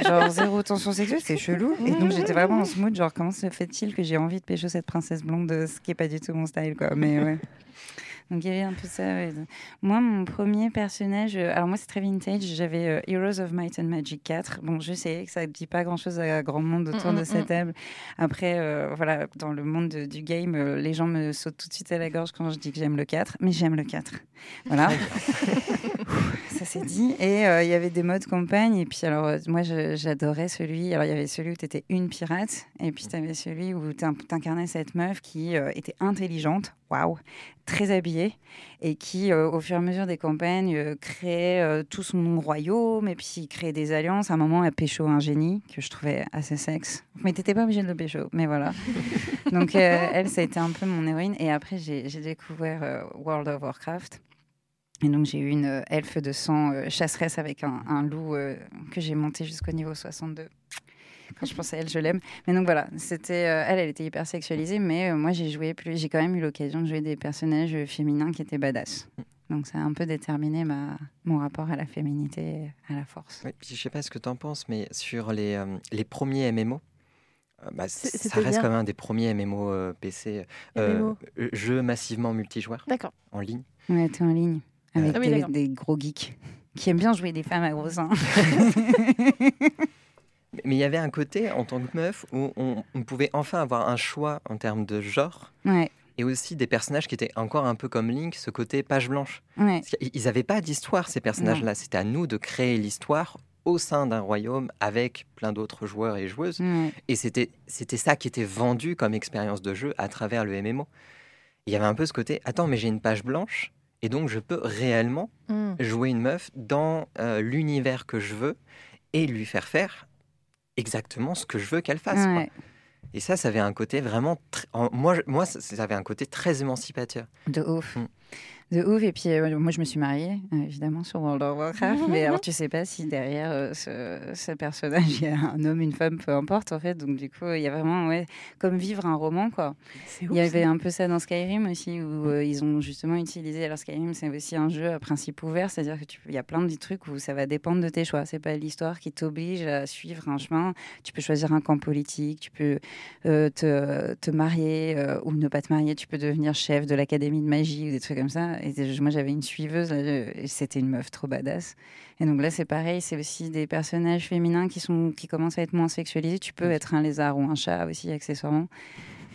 Genre zéro tension sexuelle, c'est chelou. Et donc j'étais vraiment en ce mood, genre comment se fait-il que j'ai envie de pécho cette princesse blonde, ce qui est pas du tout mon style, quoi. Mais ouais. Donc il y avait un peu ça. ouais. Moi, mon premier personnage, euh, alors moi c'est très vintage, j'avais euh, Heroes of Might and Magic 4. Bon, je sais que ça ne dit pas grand-chose à grand monde autour Mm, de mm, cette mm. table. Après, euh, voilà, dans le monde de- du game, euh, les gens me sautent tout de suite à la gorge quand je dis que j'aime le 4, mais j'aime le 4. Voilà. ça s'est dit. Et euh, il y avait des modes campagne. Et puis, alors, euh, moi, j'adorais celui. Alors, il y avait celui où tu étais une pirate. Et puis, tu avais celui où tu incarnais cette meuf qui euh, était intelligente. Waouh! Très habillée. Et qui, au fur et à mesure des campagnes, créait tout son royaume. Et puis, créait des alliances. À un moment, elle pécho un génie que je trouvais assez sexe. Mais t'étais pas obligée de le pécho. Mais voilà. Donc, elle, ça a été un peu mon héroïne. Et après, j'ai découvert World of Warcraft. Et donc, j'ai eu une euh, elfe de sang euh, chasseresse avec un, un loup euh, que j'ai monté jusqu'au niveau 62. Quand je pense à elle, je l'aime. Mais donc voilà, c'était euh, elle, elle était hyper sexualisée, mais euh, moi j'ai joué plus, j'ai quand même eu l'occasion de jouer des personnages féminins qui étaient badass. Donc ça a un peu déterminé ma, mon rapport à la féminité, et à la force. Oui, puis je sais pas ce que tu en penses, mais sur les, euh, les premiers MMO, bah, ça reste quand même un des premiers MMO euh, PC, euh, MMO. jeux massivement multijoueurs D'accord. en ligne. Ouais, t'es en ligne avec Ah oui, des, gros geeks qui aiment bien jouer des femmes à gros seins. Mais- il y avait un côté, en tant que meuf, où on, on pouvait enfin avoir un choix en termes de genre, ouais, et aussi des personnages qui étaient encore un peu comme Link, ce côté page blanche. ouais. Ils n'avaient pas d'histoire, ces personnages-là. C'était à nous de créer l'histoire au sein d'un royaume avec plein d'autres joueurs et joueuses. ouais. Et c'était c'était ça qui était vendu comme expérience de jeu à travers le MMO. Il y avait un peu ce côté, attends, mais j'ai une page blanche, et donc je peux réellement Hmm. jouer une meuf dans euh, l'univers que je veux et lui faire faire exactement ce que je veux qu'elle fasse. quoi. Et ça, ça avait un côté vraiment... tr- Moi, je- moi, ça avait un côté très émancipateur. De ouf. Mm. De ouf. Et puis, euh, moi, je me suis mariée, euh, évidemment, sur World of Warcraft. mais alors, tu sais pas si derrière euh, ce, ce personnage, il y a un homme, une femme, peu importe, en fait. Donc, du coup, il y a vraiment, ouais, comme vivre un roman, quoi. Il y avait un peu ça dans Skyrim aussi, où euh, ils ont justement utilisé. Alors, Skyrim, c'est aussi un jeu à principe ouvert, c'est-à-dire que tu peux- il y a plein de trucs où ça va dépendre de tes choix. C'est pas l'histoire qui t'oblige à suivre un chemin. Tu peux choisir un camp politique, tu peux te, te marier ou ne pas te marier, tu peux devenir chef de l'académie de magie ou des trucs comme ça. Et moi, j'avais une suiveuse, là, je- et c'était une meuf trop badass. Et donc là, c'est pareil, c'est aussi des personnages féminins qui, sont, qui commencent à être moins sexualisés. Tu peux être un lézard ou un chat aussi, accessoirement.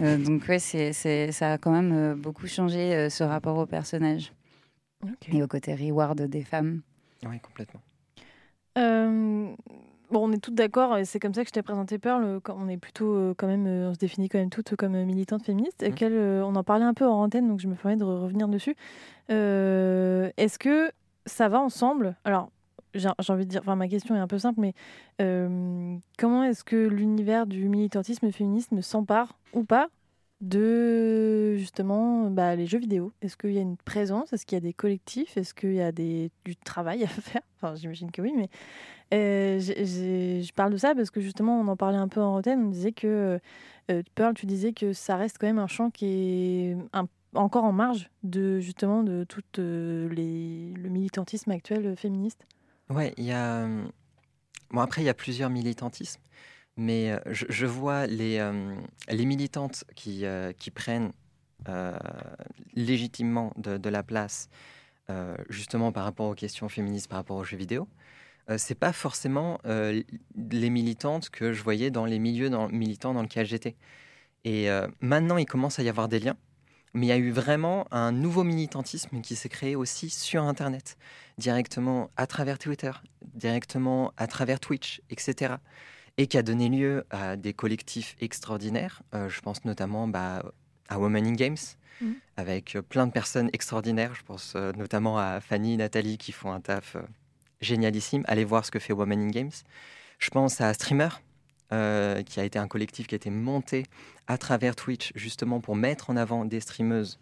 Euh, donc ouais, c'est, c'est, ça a quand même euh, beaucoup changé euh, ce rapport au personnage et au côté reward des femmes. Oui, complètement. Euh, bon, on est toutes d'accord, et c'est comme ça que je t'ai présenté Pearl. euh, On est plutôt euh, quand même, euh, on se définit quand même toutes comme militantes féministes. Et Mhm. quelle, on en parlait un peu en antenne, donc je me permets de re- revenir dessus. Euh, Est-ce que ça va ensemble? Alors, j'ai envie de dire, enfin ma question est un peu simple, mais euh, comment est-ce que l'univers du militantisme féminisme s'empare ou pas de justement bah, les jeux vidéo Est-ce qu'il y a une présence? Est-ce qu'il y a des collectifs? Est-ce qu'il y a du travail à faire? Enfin, j'imagine que oui, mais euh, je parle de ça parce que justement, on en parlait un peu en antenne. On disait que euh, Pearl, tu disais que ça reste quand même un champ qui est encore en marge de justement de tout euh, le militantisme actuel euh, féministe. Ouais, il y a. euh, Bon, après, il y a plusieurs militantismes, mais euh, je, vois les, euh, militantes qui, euh, prennent légitimement de, la place, justement par rapport aux questions féministes, par rapport aux jeux vidéo. Euh, c'est pas forcément les militantes que je voyais dans les milieux dans, militants dans lesquels j'étais. Et maintenant, il commence à y avoir des liens, mais il y a eu vraiment un nouveau militantisme qui s'est créé aussi sur Internet directement à travers Twitter, directement à travers Twitch, etc. Et qui a donné lieu à des collectifs extraordinaires. Euh, je pense notamment bah, à Women in Games, Mhm. avec plein de personnes extraordinaires. Je pense euh, notamment à Fanny et Nathalie qui font un taf euh, génialissime. Allez voir ce que fait Women in Games. Je pense à Streamer, qui a été un collectif qui a été monté à travers Twitch, justement pour mettre en avant des streameuses,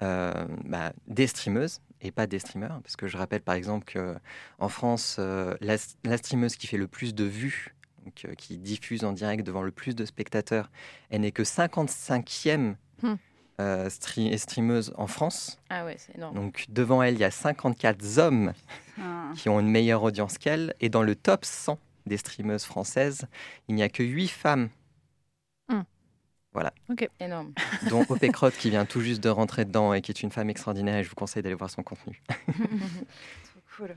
bah, des streameuses et pas des streamers. Parce que je rappelle par exemple qu'en France, la, la streameuse qui fait le plus de vues, donc, euh, qui diffuse en direct devant le plus de spectateurs, elle n'est que 55e Hmm. euh, stre- streameuse en France. Ah ouais, c'est énorme. Donc devant elle, il y a 54 hommes Ah. qui ont une meilleure audience qu'elle. Et dans le top 100 des streameuses françaises, il n'y a que 8 femmes, Énorme. dont Opé Crotte qui vient tout juste de rentrer dedans et qui est une femme extraordinaire. Et je vous conseille d'aller voir son contenu. Cool.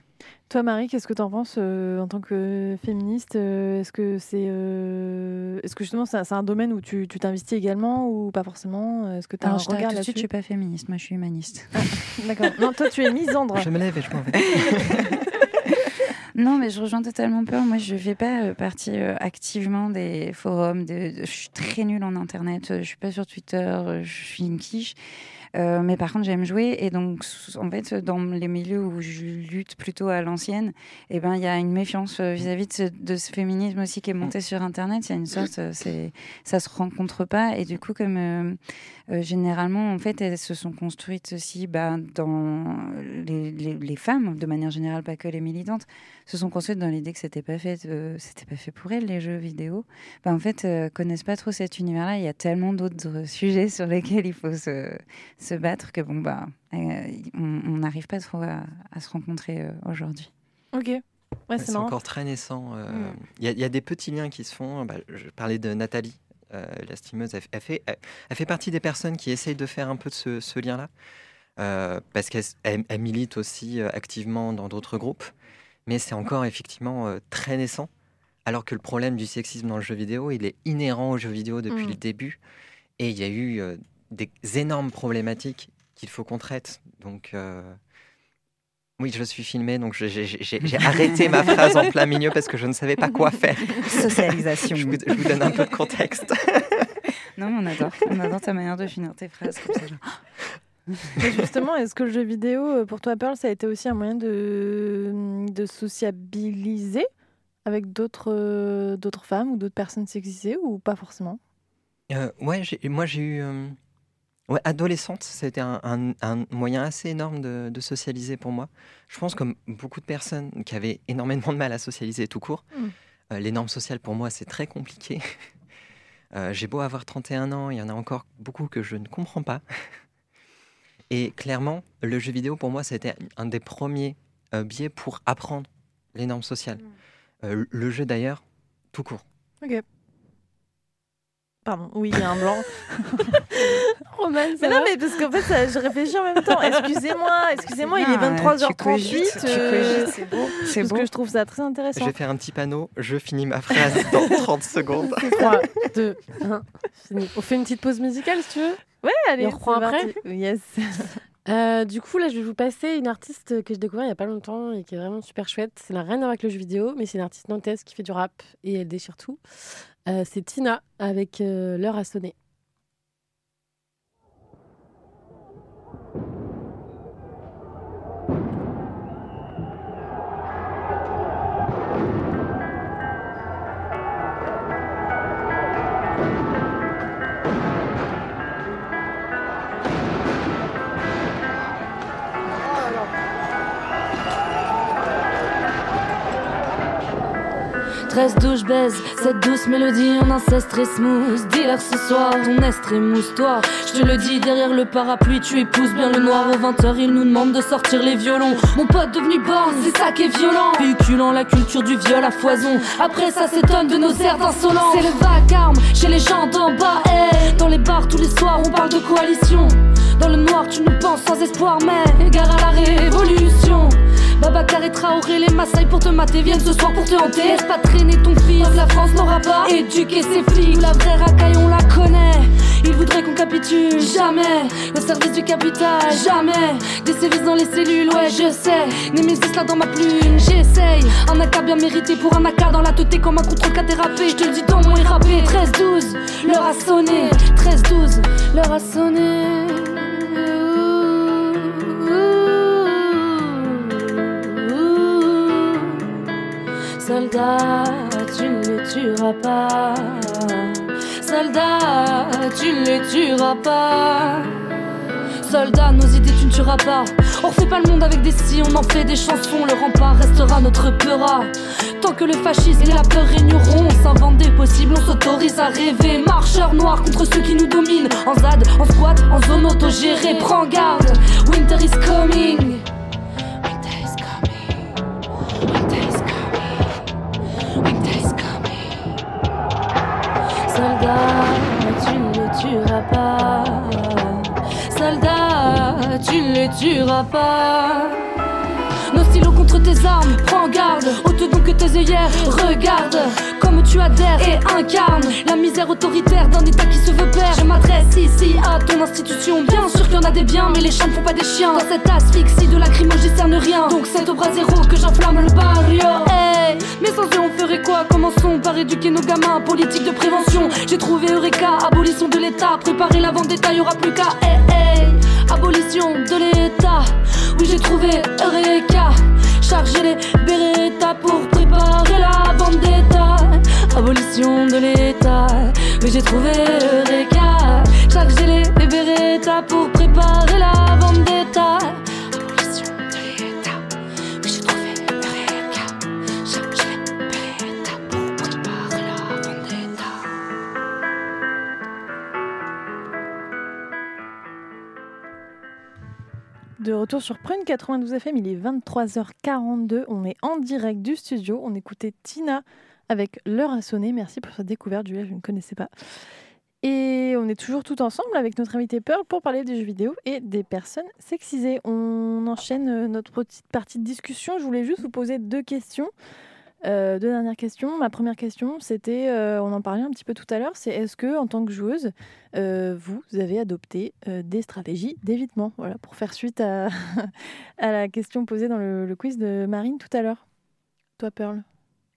Toi, Marie, qu'est-ce que tu en penses euh, en tant que féministe euh, Est-ce que c'est, euh, est-ce que justement c'est un- domaine où tu t'investis également ou pas forcément Est-ce que tu as un je regard suite, je là-dessus suis pas féministe, moi je suis humaniste. D'accord. Non, toi, tu es misandre. Je me lève et je m'en vais. Non, mais je rejoins totalement peur. Moi, je fais pas euh, partie euh, activement des forums. de- de- je suis très nulle en internet. euh, Je suis pas sur Twitter. Je suis une quiche. Euh, mais par contre, j'aime jouer. Et donc, en fait, dans les milieux où je lutte plutôt à l'ancienne, eh ben, il y a une méfiance euh, vis-à-vis de ce, féminisme aussi qui est monté sur Internet. Il y a une sorte, euh, c'est, ça se rencontre pas. Et du coup, comme généralement, en fait, elles se sont construites aussi bah, dans les, les- femmes, de manière générale, pas que les militantes, se sont construites dans l'idée que c'était pas fait, c'était pas fait pour elles les jeux vidéo. Bah, en fait, connaissent pas trop cet univers-là. Il y a tellement d'autres sujets sur lesquels il faut se, se battre que bon bah, euh, on n'arrive pas trop à, à se rencontrer euh, aujourd'hui. Ok. Ouais, c'est encore très naissant. euh, Mm. Il y, a- il y a des petits liens qui se font. Bah, je parlais de Nathalie, euh, la streameuse. Elle, elle fait, elle, elle fait partie des personnes qui essayent de faire un peu de ce, ce lien-là. euh, parce qu'elle elle- elle milite aussi euh, activement dans d'autres groupes. Mais c'est encore effectivement euh, très naissant. Alors que le problème du sexisme dans le jeu vidéo, il est inhérent au jeu vidéo depuis Mm. le début. Et il y a eu euh, des énormes problématiques qu'il faut qu'on traite. Donc. euh, oui, je suis filmé, donc j'ai- arrêté ma phrase en plein milieu parce que je ne savais pas quoi faire. Socialisation. Je vous, je vous donne un peu de contexte. Non, mais on adore. On adore ta manière de finir tes phrases comme ça. genre. Mais justement, est-ce que le jeu vidéo, euh, pour toi, Pearl, ça a été aussi un moyen de, de sociabiliser avec d'autres euh, d'autres femmes ou d'autres personnes sexisées ou pas forcément? Euh, ouais, moi j'ai eu. Ouais, adolescente, c'était un, un- un moyen assez énorme de, de socialiser pour moi. Je pense comme beaucoup de personnes qui avaient énormément de mal à socialiser tout court, Mm. euh, les normes sociales pour moi c'est très compliqué. Euh, j'ai beau avoir 31 ans, il y en a encore beaucoup que je ne comprends pas. Et clairement, le jeu vidéo pour moi c'était un des premiers euh, biais pour apprendre les normes sociales. Euh, le jeu d'ailleurs, tout court. Pardon, oui, il y a un blanc. Roman, mais non, mais parce qu'en fait, ça- je réfléchis en même temps. Excusez-moi, excusez-moi, il est bien, euh, 23h38. tu cogites, tu euh, c'est beau. C'est parce beau. que je trouve ça très Je intéressant. vais faire un petit panneau, je finis ma phrase dans 30 secondes. 3, 2, 1, fini. On fait une petite pause musicale si tu veux? Ouais, allez, Et on reprend c'est après? parti. Yes. Euh, du coup, là, je vais vous passer une artiste que j'ai découvert il y a pas longtemps et qui est vraiment super chouette. Ça n'a rien à voir avec le jeu vidéo, mais c'est une artiste nantaise qui fait du rap et elle déchire tout. Euh, c'est Tina avec euh, L'heure à sonner. Tresse douche baise, cette douce mélodie en inceste très smooth. Dis-leur ce soir, ton est très mousse-toi. Je te le dis, derrière le parapluie, tu épouses bien le noir. Aux 20h, il nous demande de sortir les violons. Mon pote devenu borne, c'est ça qui est violent. Véhiculant la culture du viol à foison. Après, ça s'étonne de nos airs d'insolence. C'est le vacarme chez les gens d'en bas. eh. Dans les bars, tous les soirs, on parle de coalition. Dans le noir, tu nous penses sans espoir, mais égare à la révolution. Babacar et Traoré, les Maasai pour te mater viennent ce soir pour te hanter. Laisse pas traîner ton fils, la France n'aura pas éduqué ses flics. La vraie racaille, on la connaît. Ils voudraient qu'on capitule, jamais. Au service du capital, jamais. Des sévices dans les cellules, ouais, je sais. Némésis là dans ma plume, j'essaye. Un AK bien mérité pour un AK dans la tête comme un contrôle qu'a dérapé. Je te le dis dans mon rappé. 13-12, l'heure a sonné. 13-12, l'heure a sonné. Soldat, tu ne les tueras pas. Soldat, tu ne les tueras pas. Soldat, nos idées tu ne tueras pas. On refait pas le monde avec des si, on en fait des chansons. Le rempart restera notre peura. Tant que le fascisme et la peur régneront, on s'invente des possibles, on s'autorise à rêver. Marcheurs noirs contre ceux qui nous dominent. En ZAD, en squat, en zone autogérée. Prends garde, winter is coming. Tueras pas. nos stylos contre tes armes. Prends garde, ôte donc tes œillères. Regarde comme tu adhères et incarnes la misère autoritaire d'un état qui se veut père. Je m'adresse ici à ton institution. Bien sûr qu'il y en a des biens, mais les chats ne font pas des chiens. Dans cette asphyxie de lacrymo, j'y cerne rien. Donc c'est au bras zéro que j'enflamme le barrio. Hey, mais sans eux, on ferait quoi? Commençons par éduquer nos gamins? Politique de prévention. J'ai trouvé Eureka, abolition de l'État. Préparer la vendetta, y aura plus qu'à. Hey, hey, abolition de l'État. Oui, j'ai trouvé Eureka. Charger les Beretta pour préparer la vendetta. Abolition de l'État. Oui, j'ai trouvé Eureka. Charger les Beretta pour préparer la vendetta. De retour sur Prune 92 FM, il est 23h42. On est en direct du studio. On écoutait Tina avec L'heure à sonner. Merci pour cette découverte, Julia, je ne connaissais pas. Et on est toujours tout ensemble avec notre invité Pearl pour parler des jeux vidéo et des personnes sexisées. On enchaîne euh, notre petite partie de discussion. Je voulais juste vous poser deux questions. Euh, deux dernières questions. Ma première question, c'était, euh, on en parlait un petit peu tout à l'heure, c'est est-ce que en tant que joueuse, euh, vous avez adopté des stratégies d'évitement? Voilà, pour faire suite à, à la question posée dans le, le quiz de Marine tout à l'heure. Toi, Pearl?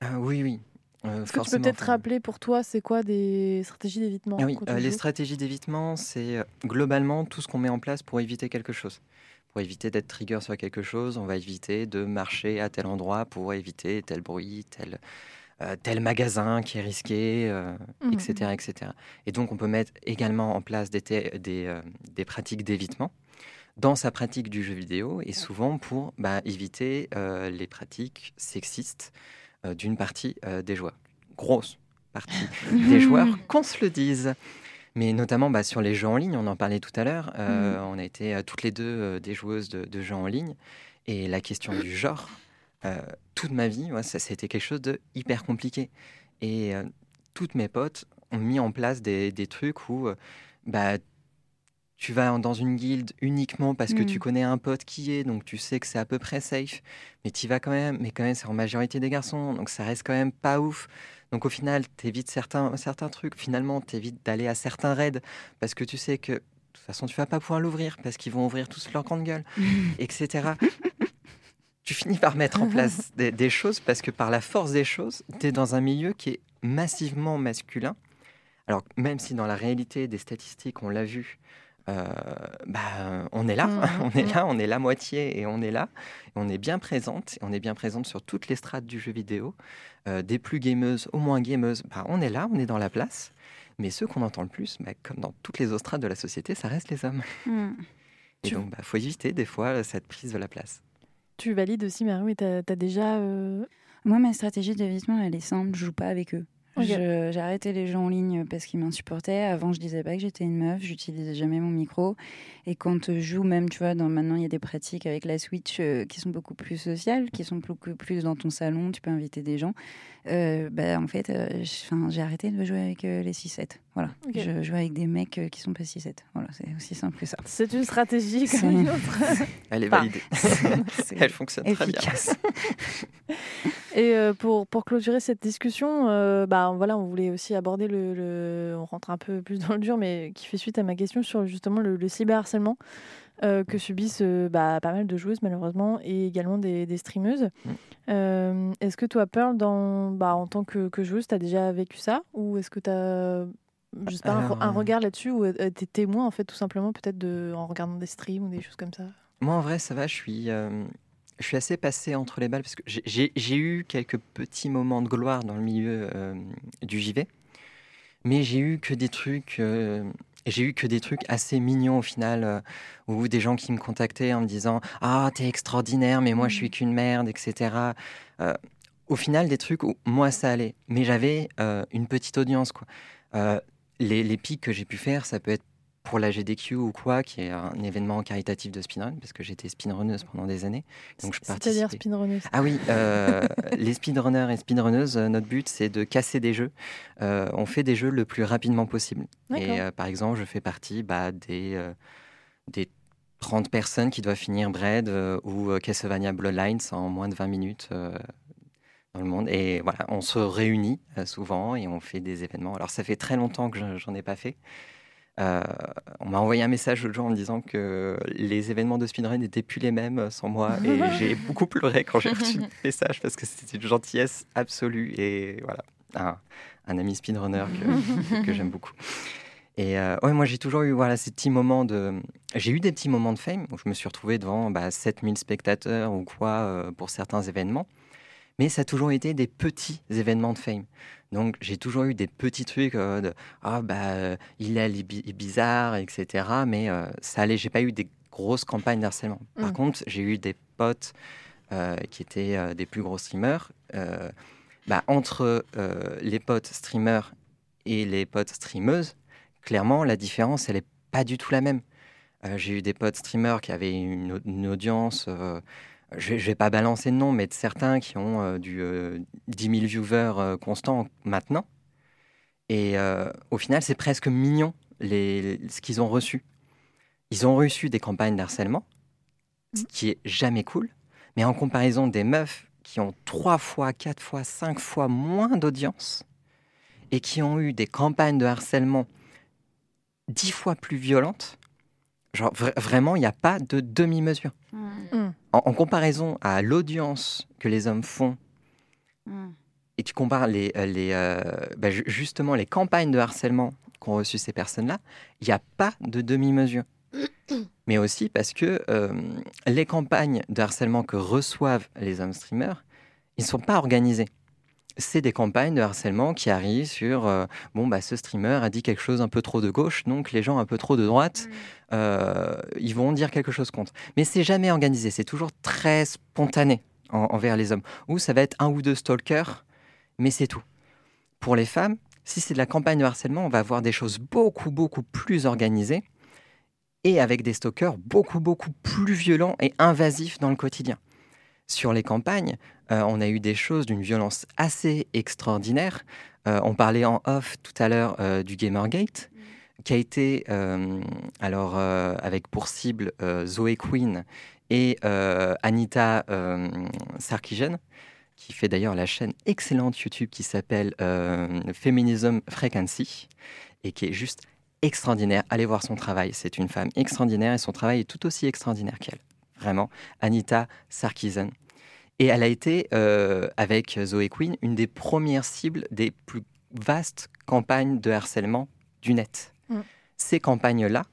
Ah oui, oui. Est-ce que tu peux peut-être enfin, rappeler pour toi, c'est quoi des stratégies d'évitement Ah oui, les stratégies d'évitement, c'est globalement tout ce qu'on met en place pour éviter quelque chose. Pour éviter d'être trigger sur quelque chose, on va éviter de marcher à tel endroit pour éviter tel bruit, tel, euh, tel magasin qui est risqué, euh, Mhm. etc., etc. Et donc, on peut mettre également en place des, euh, des pratiques d'évitement dans sa pratique du jeu vidéo et souvent pour bah, éviter les pratiques sexistes d'une partie des joueurs. Grosse partie des joueurs, qu'on se le dise. Mais notamment bah, sur les jeux en ligne, on en parlait tout à l'heure. euh, On a été euh, toutes les deux euh, des joueuses de, de jeux en ligne. Et la question du genre, toute ma vie, ouais, ça, c'était quelque chose de hyper compliqué. Et toutes mes potes ont mis en place des, des trucs où bah, tu vas dans une guilde uniquement parce que tu connais un pote qui y est, donc tu sais que c'est à peu près safe. Mais tu vas quand même, mais quand même, c'est en majorité des garçons, donc ça reste quand même pas ouf. Donc au final, t'évites certains, certains trucs. Finalement, t'évites d'aller à certains raids parce que tu sais que de toute façon, tu vas pas pouvoir l'ouvrir parce qu'ils vont ouvrir tous leur grande gueule, etc. tu finis par mettre en place des, des choses parce que par la force des choses, tu es dans un milieu qui est massivement masculin. Alors même si dans la réalité des statistiques, on l'a vu, euh, bah, on est là, Mhm, on est mhm. là, on est la moitié et on est là, on est bien présente, et on est bien présente sur toutes les strates du jeu vidéo, euh, des plus gameuses aux moins gameuses, bah, on est là, on est dans la place. Mais ceux qu'on entend le plus, bah, comme dans toutes les autres strates de la société, ça reste les hommes. Mm. Et Tu- donc, il faut éviter des fois cette prise de la place. Tu valides aussi, Marie, mais tu as, déjà. euh, Moi, ma stratégie d'évitement, elle est simple. Je joue pas avec eux. J'ai arrêté les jeux en ligne parce qu'ils m'insupportaient. Avant, je disais pas que j'étais une meuf. J'utilisais jamais mon micro. Et quand je joue, même, tu vois, dans, maintenant, il y a des pratiques avec la Switch euh, qui sont beaucoup plus sociales, qui sont beaucoup plus dans ton salon. Tu peux inviter des gens. Euh, bah, en fait, euh, j'ai arrêté de jouer avec euh, les 6-7. Voilà. Je joue avec des mecs euh, qui sont pas 6-7. Voilà, c'est aussi simple que ça. C'est une stratégie comme une autre. Elle est Enfin, validée. Elle fonctionne très bien. Et euh, pour, pour clôturer cette discussion, euh, bah, voilà, on voulait aussi aborder le, le- On rentre un peu plus dans le dur, mais qui fait suite à ma question sur justement le, le cyberharcèlement euh, que subissent euh, bah, pas mal de joueuses, malheureusement, et également des, des streameuses. Mm. Est-ce que toi, Pearl, dans, bah, en tant que, que joueuse, tu as déjà vécu ça? Ou est-ce que tu as. Je sais pas, un, Alors, un regard là-dessus? Ou tu es témoin en fait tout simplement peut-être de en regardant des streams ou des choses comme ça? Moi, en vrai, ça va. Je suis, euh, je suis assez passé entre les balles parce que j'ai- eu quelques petits moments de gloire dans le milieu euh, du JV, mais j'ai eu que des trucs. euh, j'ai eu que des trucs assez mignons au final, euh, ou des gens qui me contactaient en me disant Ah, t'es extraordinaire, mais moi je suis qu'une merde, etc. Euh, au final, des trucs où moi ça allait, mais j'avais euh, une petite audience. Quoi. Les, les pics que j'ai pu faire, ça peut être pour la GDQ ou quoi, qui est un événement caritatif de speedrun, parce que j'étais speedrunneuse pendant des années. Donc je C'est-à-dire speedrunner. Ah oui, euh, les speedrunners et speedrunneuses, euh, notre but c'est de casser des jeux. Euh, on fait des jeux le plus rapidement possible. Et euh, par exemple, je fais partie bah, des, euh, des 30 personnes qui doivent finir Bread euh, ou Castlevania Bloodlines en moins de 20 minutes dans le monde. Et voilà, on se réunit souvent et on fait des événements. Alors, ça fait très longtemps que je- j'en ai pas fait. Euh, on m'a envoyé un message l'autre jour en me disant que les événements de speedrun n'étaient plus les mêmes sans moi. Et j'ai beaucoup pleuré quand j'ai reçu le message parce que c'était une gentillesse absolue. Et voilà, un, un ami speedrunner que, que j'aime beaucoup. Et euh, ouais, moi j'ai toujours eu voilà, ces petits moments de. J'ai eu des petits moments de fame où je me suis retrouvé devant bah, 7000 spectateurs ou quoi euh, pour certains événements. Mais ça a toujours été des petits événements de fame. Donc j'ai toujours eu des petits trucs euh, de ah bah euh, il est, est bizarre, etc. Mais euh, ça allait, j'ai pas eu des grosses campagnes d'harcèlement. Par Mm. contre, j'ai eu des potes euh, qui étaient des plus gros streamers. Bah, entre les potes streamers et les potes streameuses, clairement, la différence, elle n'est pas du tout la même. J'ai eu des potes streamers qui avaient une, au- une audience, je ne vais pas balancer de nom, mais de certains qui ont euh, du euh, 10 000 viewers euh, constants maintenant. Et euh, au final, c'est presque mignon les, ce qu'ils ont reçu. Ils ont reçu des campagnes d'harcèlement, ce qui est jamais cool, mais en comparaison des meufs qui ont trois fois, quatre fois, cinq fois moins d'audience et qui ont eu des campagnes de harcèlement dix fois plus violentes, genre vra- vraiment, il n'y a pas de demi-mesure. Mm. En, en comparaison à l'audience que les hommes font, Mm. et tu compares les, euh, les, euh, bah, ju- justement les campagnes de harcèlement qu'ont reçues ces personnes-là, il n'y a pas de demi-mesure. Mais aussi parce que euh, les campagnes de harcèlement que reçoivent les hommes streamers, ils ne sont pas organisés. C'est des campagnes de harcèlement qui arrivent sur euh, bon bah ce streamer a dit quelque chose un peu trop de gauche, donc les gens un peu trop de droite, euh, ils vont dire quelque chose contre. Mais c'est jamais organisé, c'est toujours très spontané en- envers les hommes. Ou ça va être un ou deux stalkers, mais c'est tout. Pour les femmes, si c'est de la campagne de harcèlement, on va avoir des choses beaucoup beaucoup plus organisées et avec des stalkers beaucoup beaucoup plus violents et invasifs dans le quotidien. Sur les campagnes, euh, on a eu des choses d'une violence assez extraordinaire. Euh, on parlait en off tout à l'heure euh, du Gamergate, qui a été, alors, avec pour cible Zoé Quinn et Anita Sarkeesian, qui fait d'ailleurs la chaîne excellente YouTube qui s'appelle Feminism Frequency, et qui est juste extraordinaire. Allez voir son travail, c'est une femme extraordinaire et son travail est tout aussi extraordinaire qu'elle. Vraiment, Anita Sarkeesian. Et elle a été, euh, avec Zoé Quinn, une des premières cibles des plus vastes campagnes de harcèlement du net. Mm. Ces campagnes-là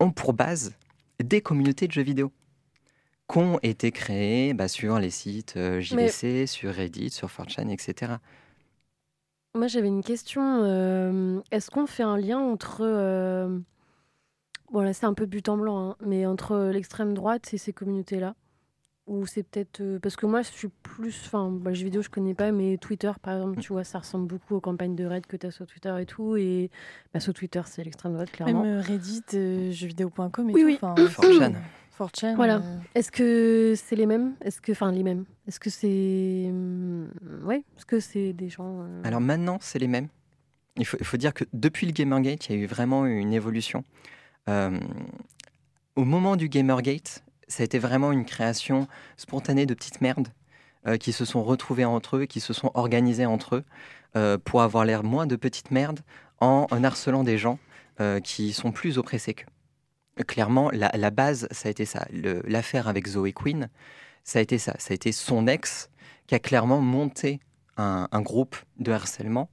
ont pour base des communautés de jeux vidéo qui ont été créées bah, sur les sites euh, JVC, sur Reddit, sur 4chan, etc. Moi, j'avais une question. euh, Est-ce qu'on fait un lien entre. euh, Bon, là, c'est un peu but en blanc, hein, mais entre l'extrême droite et ces communautés-là? Ou c'est peut-être. euh, Parce que moi, je suis plus. Enfin, bah, jeux vidéo, je connais pas, mais Twitter, par exemple, tu vois, ça ressemble beaucoup aux campagnes de raid que tu as sur Twitter et tout. Et bah, sur Twitter, c'est l'extrême droite, clairement. Même euh, Reddit, euh, jeuxvideo.com et Oui, tout. oui. enfin, 4chan. 4chan, Voilà. euh, Est-ce que c'est les mêmes? Est-ce que. Enfin, les mêmes? Est-ce que c'est. hum, Ouais, est-ce que c'est des gens. euh, Alors maintenant, c'est les mêmes. Il faut, il faut dire que depuis le Gamergate, il y a eu vraiment une évolution. Euh, au moment du Gamergate, ça a été vraiment une création spontanée de petites merdes euh, qui se sont retrouvées entre eux, qui se sont organisées entre eux euh, pour avoir l'air moins de petites merdes en, harcelant des gens euh, qui sont plus oppressés qu'eux. Clairement, la, base, ça a été ça. L'affaire avec Zoé Quinn, ça a été ça. Ça a été son ex qui a clairement monté un, groupe de harcèlement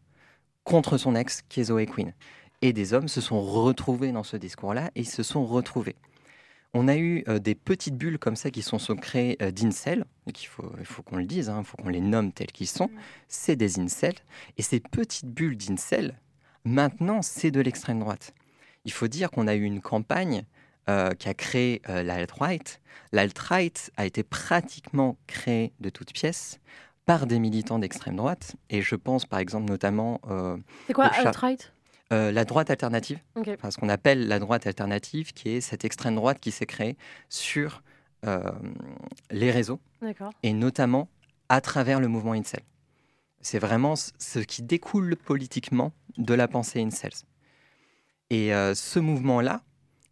contre son ex, qui est Zoé Quinn. Et des hommes se sont retrouvés dans ce discours-là et se sont retrouvés. On a eu euh, des petites bulles comme ça qui sont, sont créées euh, d'incels, qu'il faut, il faut qu'on le dise, hein, il faut qu'on les nomme tels qu'ils sont. C'est des incels. Et ces petites bulles d'incels, maintenant, c'est de l'extrême droite. Il faut dire qu'on a eu une campagne euh, qui a créé euh, l'alt-right. L'alt-right a été pratiquement créé de toutes pièces par des militants d'extrême droite. Et je pense par exemple notamment C'est quoi, alt-right? Euh, la droite alternative, enfin, ce qu'on appelle la droite alternative, qui est cette extrême droite qui s'est créée sur euh, les réseaux et notamment à travers le mouvement incel. C'est vraiment ce- qui découle politiquement de la pensée incel. Et euh, ce mouvement-là,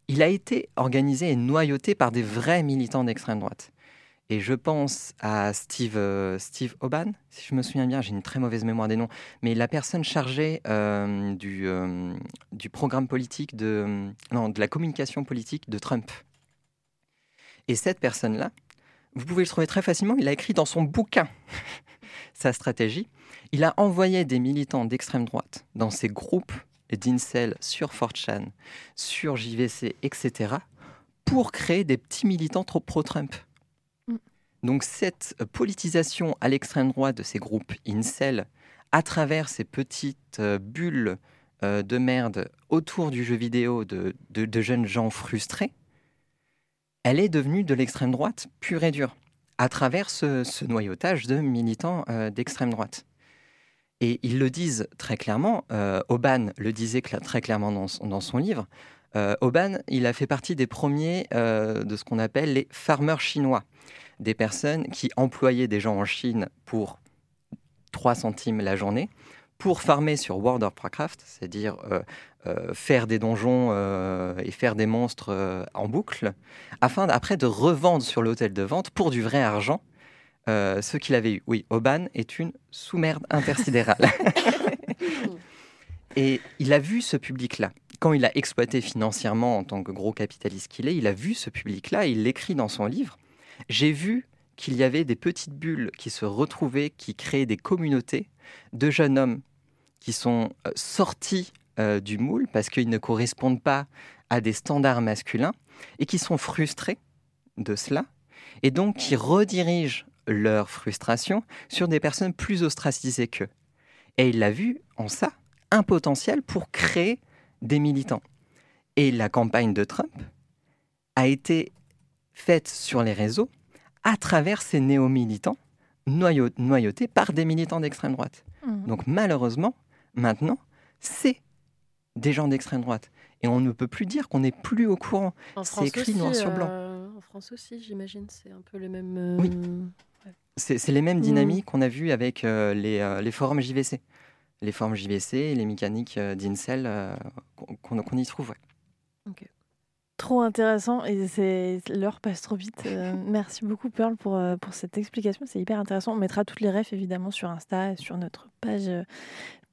il a été organisé et noyauté par des vrais militants d'extrême droite. Et je pense à Steve, euh, Steve Oban, si je me souviens bien, j'ai une très mauvaise mémoire des noms, mais la personne chargée euh, du, euh, du programme politique, de, non, de la communication politique de Trump. Et cette personne-là, vous pouvez le trouver très facilement, il a écrit dans son bouquin sa stratégie. Il a envoyé des militants d'extrême droite dans ses groupes d'Incel sur 4chan, sur JVC, etc., pour créer des petits militants trop pro-Trump. Donc cette politisation à l'extrême droite de ces groupes Incel, à travers ces petites euh, bulles euh, de merde autour du jeu vidéo de, de- jeunes gens frustrés, elle est devenue de l'extrême droite pure et dure, à travers ce, noyautage de militants euh, d'extrême droite. Et ils le disent très clairement, Oban le disait très clairement dans, son- dans son livre, Oban, il a fait partie des premiers de ce qu'on appelle les farmers chinois, des personnes qui employaient des gens en Chine pour 3 centimes la journée, pour farmer sur World of Warcraft, c'est-à-dire euh, euh, faire des donjons euh, et faire des monstres en boucle, afin après de revendre sur l'hôtel de vente pour du vrai argent ce qu'il avait eu. Oui, Oban est une sous-merde intersidérale. et il a vu ce public-là. Quand il a exploité financièrement en tant que gros capitaliste qu'il est, il a vu ce public-là, il l'écrit dans son livre. J'ai vu qu'il y avait des petites bulles qui se retrouvaient, qui créaient des communautés de jeunes hommes qui sont euh, sortis euh, du moule parce qu'ils ne correspondent pas à des standards masculins et qui sont frustrés de cela et donc qui redirigent leur frustration sur des personnes plus ostracisées qu'eux. Et il a vu en ça un potentiel pour créer des militants. Et la campagne de Trump a été faite sur les réseaux à travers ces néo-militants noyau- noyautés par des militants d'extrême droite. Mhm. Donc malheureusement, maintenant, c'est des gens d'extrême droite. Et on ne peut plus dire qu'on n'est plus au courant. C'est France écrit aussi, noir sur blanc. euh, en France aussi, j'imagine, c'est un peu le même. euh, Oui. C'est c'est les mêmes Mhm. dynamiques qu'on a vues avec euh, les, les forums JVC. Les forums JVC, les mécaniques d'Incel qu'on y trouve. ouais. Trop intéressant et c'est l'heure passe trop vite. Euh, merci beaucoup Pearl pour, euh, pour cette explication, c'est hyper intéressant. On mettra toutes les refs évidemment sur Insta et sur notre page euh,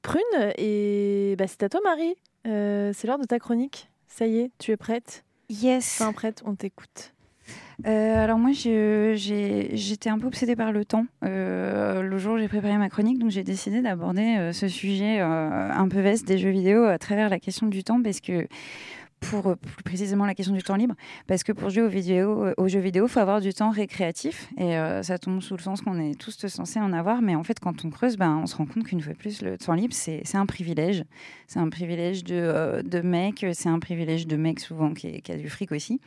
Prune. Et bah, c'est à toi Marie, Euh, c'est l'heure de ta chronique. Ça y est, tu es prête? Yes. Enfin prête, on t'écoute. Euh, alors moi, j'étais un peu obsédée par le temps. Euh, le jour où j'ai préparé ma chronique, donc j'ai décidé d'aborder euh, ce sujet un peu vaste des jeux vidéo à travers la question du temps, parce que pour euh, plus précisément la question du temps libre, parce que pour jouer aux, euh, jeux vidéo, il faut avoir du temps récréatif, et euh, ça tombe sous le sens qu'on est tous censés en avoir, mais en fait, quand on creuse, ben, on se rend compte qu'une fois de plus, le temps libre, c'est un privilège. C'est un privilège de, euh, mec, c'est un privilège de mec souvent qui a du fric aussi.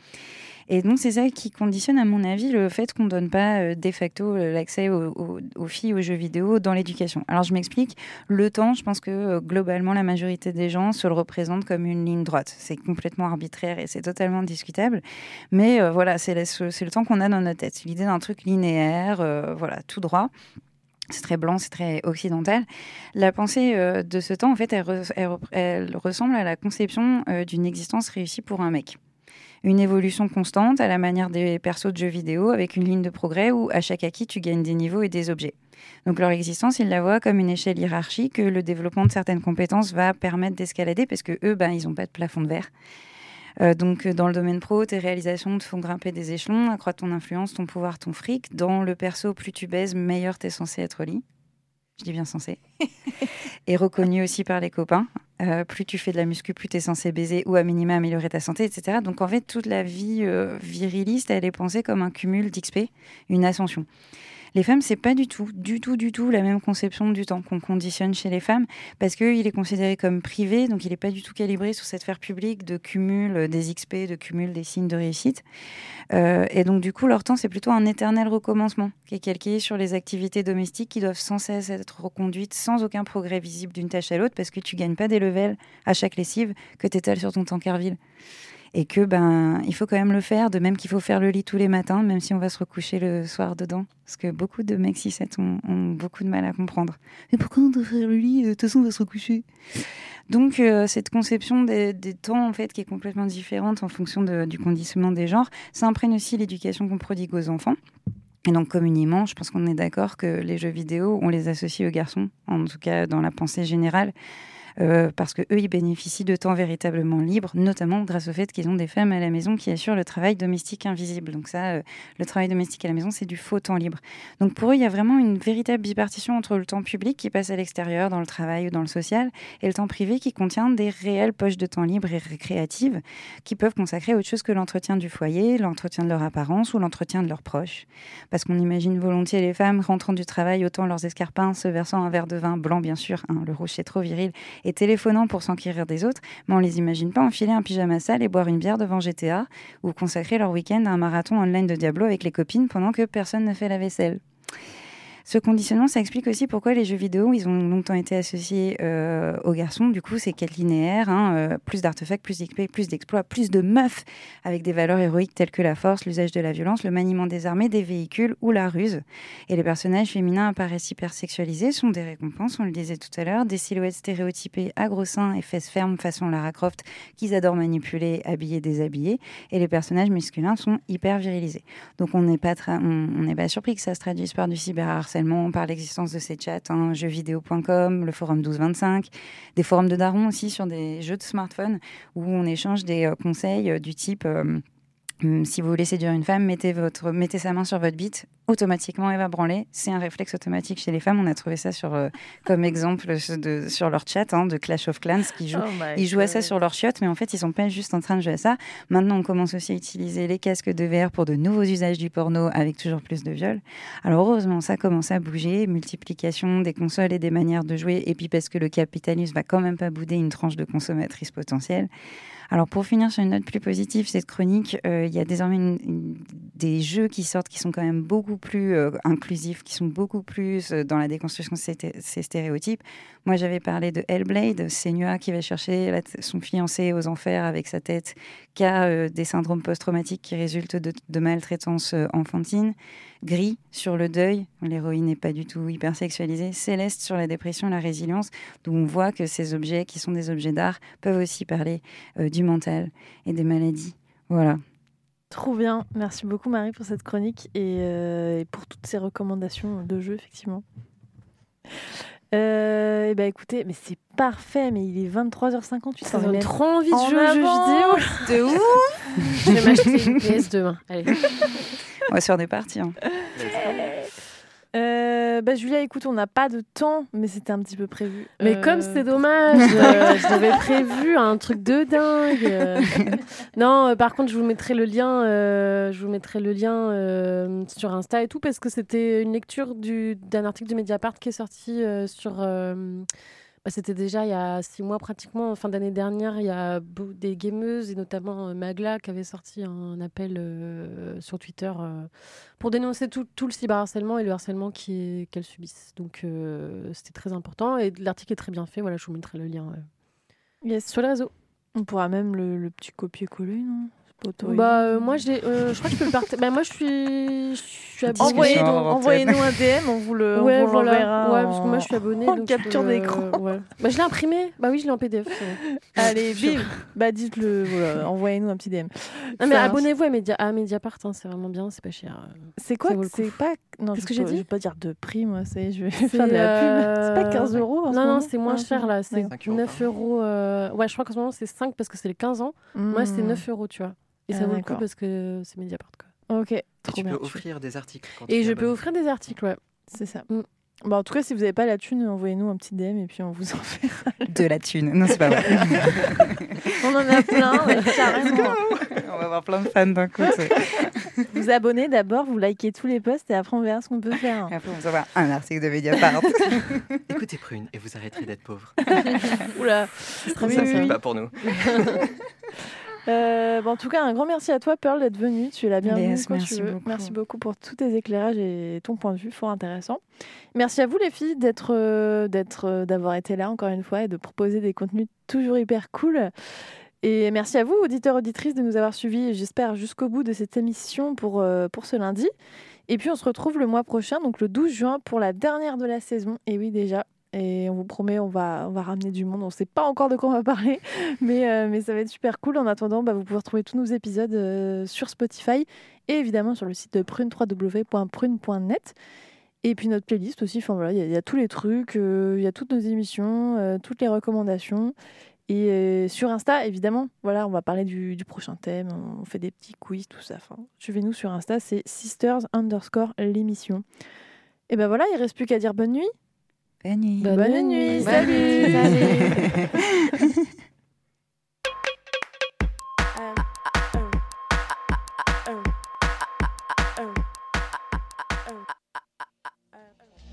Et donc, c'est ça qui conditionne, à mon avis, le fait qu'on ne donne pas euh, de facto euh, l'accès aux, filles aux jeux vidéo dans l'éducation. Alors, je m'explique. Le temps, je pense que euh, globalement, la majorité des gens se le représentent comme une ligne droite. C'est complètement arbitraire et c'est totalement discutable. Mais voilà, c'est le temps qu'on a dans notre tête. L'idée d'un truc linéaire, voilà, tout droit. C'est très blanc, c'est très occidental. La pensée de ce temps, en fait, elle, ressemble à la conception d'une existence réussie pour un mec une évolution constante à la manière des persos de jeux vidéo avec une ligne de progrès où à chaque acquis tu gagnes des niveaux et des objets. Donc leur existence, ils la voient comme une échelle hiérarchique que le développement de certaines compétences va permettre d'escalader parce que eux, ben, ils n'ont pas de plafond de verre. Euh, donc euh, dans le domaine pro, tes réalisations te font grimper des échelons, accroître ton influence, ton pouvoir, ton fric. Dans le perso, plus tu baises, meilleur t'es censé être lit. Je dis bien censé. et reconnu aussi par les copains. Euh, plus tu fais de la muscu, plus tu es censé baiser ou à minima améliorer ta santé, etc. Donc en fait, toute la vie euh, viriliste, elle est pensée comme un cumul d'XP, une ascension. Les femmes, c'est pas du tout, du tout, du tout la même conception du temps qu'on conditionne chez les femmes, parce qu'il est considéré comme privé, donc il n'est pas du tout calibré sur cette sphère publique de cumul euh, des XP, de cumul des signes de réussite. Euh, et donc du coup, leur temps, c'est plutôt un éternel recommencement, qui est calqué sur les activités domestiques qui doivent sans cesse être reconduites sans aucun progrès visible d'une tâche à l'autre, parce que tu gagnes pas des levels à chaque lessive que tu étales sur ton temps Carville. Et que ben il faut quand même le faire, de même qu'il faut faire le lit tous les matins, même si on va se recoucher le soir dedans. Parce que beaucoup de mecs 6-7 ont, ont beaucoup de mal à comprendre. Mais pourquoi on doit faire le lit? De toute façon, on va se recoucher. Donc euh, cette conception des, des temps en fait qui est complètement différente en fonction du conditionnement des genres, ça imprègne aussi l'éducation qu'on prodigue aux enfants. Et donc communément, je pense qu'on est d'accord que les jeux vidéo, on les associe aux garçons, en tout cas dans la pensée générale. Euh, parce que eux, ils bénéficient de temps véritablement libre, notamment grâce au fait qu'ils ont des femmes à la maison qui assurent le travail domestique invisible. Donc ça, euh, le travail domestique à la maison, c'est du faux temps libre. Donc pour eux, il y a vraiment une véritable bipartition entre le temps public qui passe à l'extérieur, dans le travail ou dans le social, et le temps privé qui contient des réelles poches de temps libre et récréatives qui peuvent consacrer autre chose que l'entretien du foyer, l'entretien de leur apparence ou l'entretien de leurs proches. Parce qu'on imagine volontiers les femmes rentrant du travail, autant leurs escarpins, se versant un verre de vin blanc, bien sûr, hein, le rouge c'est trop viril, et téléphonant pour s'enquérir des autres, mais on les imagine pas enfiler un pyjama sale et boire une bière devant GTA ou consacrer leur week-end à un marathon online de Diablo avec les copines pendant que personne ne fait la vaisselle. Ce conditionnement, ça explique aussi pourquoi les jeux vidéo, ils ont longtemps été associés euh, aux garçons. Du coup, c'est quête linéaire, hein, euh, plus d'artefacts, plus d'XP, plus d'exploits, plus de meufs, avec des valeurs héroïques telles que la force, l'usage de la violence, le maniement des armées, des véhicules ou la ruse. Et les personnages féminins apparaissent hyper sexualisés, sont des récompenses, on le disait tout à l'heure, des silhouettes stéréotypées à gros seins et fesses fermes façon Lara Croft, qu'ils adorent manipuler, habiller, déshabiller. Et les personnages masculins sont hyper virilisés. Donc on n'est pas, pas surpris que ça se traduise par du cyberharcèlement, par l'existence de ces chats, hein, jeuxvideo.com, le forum 1225, des forums de darons aussi sur des jeux de smartphone où on échange des euh, conseils euh, du type euh, si vous voulez séduire une femme, mettez, votre, mettez sa main sur votre bite, automatiquement elle va branler. C'est un réflexe automatique chez les femmes. On a trouvé ça sur, euh, comme exemple de, sur leur chat hein, de Clash of Clans qui jouent Oh ils jouent à ça sur leur chiotte, mais en fait, ils sont pas juste en train de jouer à ça. Maintenant, on commence aussi à utiliser les casques de VR pour de nouveaux usages du porno avec toujours plus de viols. Alors, heureusement, ça commence à bouger. Multiplication des consoles et des manières de jouer. Et puis, parce que le capitalisme va quand même pas bouder une tranche de consommatrices potentielles. Alors, pour finir sur une note plus positive, cette chronique, euh, il y a désormais des jeux qui sortent qui sont quand même beaucoup plus euh, inclusifs, qui sont beaucoup plus euh, dans la déconstruction de ces, stéréotypes. Moi, j'avais parlé de Hellblade, Senua qui va chercher son fiancé aux enfers avec sa tête, qui a des syndromes post-traumatiques qui résultent de, maltraitance enfantine. Gris sur le deuil, l'héroïne n'est pas du tout hyper sexualisée. Céleste sur la dépression, la résilience, d'où on voit que ces objets, qui sont des objets d'art, peuvent aussi parler euh, du mental et des maladies. Voilà. Trop bien. Merci beaucoup Marie pour cette chronique et, euh, et pour toutes ces recommandations de jeux, effectivement. Euh, et bah écoutez, mais c'est parfait, mais il est 23h58. Ça donne trop envie de en jouer aux jeux vidéo. De ouf Je vais m'acheter une PS demain. Allez. On va se faire des parties. hein. Euh, bah Julia, écoute, on n'a pas de temps, mais c'était un petit peu prévu. Mais Euh, comme c'est dommage, euh, je l'avais prévu un truc de dingue. euh. non, euh, par contre, je vous mettrai le lien, euh, je vous mettrai le lien euh, sur Insta et tout parce que c'était une lecture du- d'un article du Mediapart qui est sorti euh, sur. Bah, c'était déjà il y a six mois pratiquement, en fin d'année dernière, il y a des gameuses et notamment euh, Magla qui avait sorti un appel euh, sur Twitter euh, pour dénoncer tout, tout le cyberharcèlement et le harcèlement qu'elles subissent. Donc euh, c'était très important et l'article est très bien fait. Voilà, je vous mettrai le lien Yes. sur les réseaux. On pourra même le, le petit copier-coller, non? Bah euh, moi j'ai, euh, je crois que je peux le partager. bah moi je suis, je suis abonnée. Envoyez- Envoyez-nous un DM, on vous le, on Ouais, vous voilà. l'enverra Ouais, en- parce que moi je suis abonnée. en donc je peux capture le- d'écran. ouais. Bah je l'ai imprimé. Bah oui, je l'ai en PDF. Allez, bim Bah dites-le, voilà, envoyez-nous un petit DM. Non mais abonnez-vous à, Media, à Mediapart, hein, c'est vraiment bien, c'est pas cher. euh. C'est quoi c'est pas non Qu'est-ce je que vais j'ai pas- dit Je vais pas dire de prix moi, c'est je vais C'est, faire de la pub. euh, C'est pas 15 euros ce Non, non, c'est moins Ah, cher là. C'est 5 euros 9 par euros. euh, Ouais, je crois qu'en ce moment c'est 5 parce que c'est les 15 ans. Moi c'est Hmm. 9 euros, tu vois. Et Ah, ça vaut le coup parce que c'est Mediapart quoi. Ok, Et trop tu bien. peux offrir des articles. Quand Et je peux offrir des articles, ouais. C'est ça. Mm. Bon, en tout cas, si vous n'avez pas la thune, envoyez-nous un petit DM et puis on vous en fait. De la thune. Non, c'est pas vrai. On en a plein, ouais, carrément. On va avoir plein de fans d'un coup. Vous abonnez d'abord, vous likez tous les posts et après on verra ce qu'on peut faire. Et après, on va avoir un article de Mediapart. Écoutez Prune et vous arrêterez d'être pauvre. Oula, C'est très Oui, bien oui, ça. oui. Pas pour nous. Euh, bon, en tout cas, un grand merci à toi, Pearl, d'être venue. Tu es la bienvenue Yes, quand merci tu veux. beaucoup. Merci beaucoup pour tous tes éclairages et ton point de vue, fort intéressant. Merci à vous, les filles, d'être, euh, d'être, euh, d'avoir été là encore une fois et de proposer des contenus toujours hyper cool. Et merci à vous, auditeurs, auditrices, de nous avoir suivis, j'espère, jusqu'au bout de cette émission pour, euh, pour ce lundi. Et puis on se retrouve le mois prochain, donc le 12 juin, pour la dernière de la saison. Et oui, déjà. Et on vous promet, on va, on va ramener du monde. On ne sait pas encore de quoi on va parler, mais, euh, mais ça va être super cool. En attendant, bah, vous pouvez retrouver tous nos épisodes euh, sur Spotify et évidemment sur le site de Prune, www.prune.net. Et puis notre playlist aussi, enfin voilà, il y, a- tous les trucs, euh, il y a toutes nos émissions, toutes les recommandations. Et sur Insta, évidemment, voilà, on va parler du, prochain thème, on fait des petits quiz, tout ça. Suivez-nous sur Insta, c'est sisters underscore l'émission. Et ben voilà, il reste plus qu'à dire bonne nuit. Bonne nuit. Salut.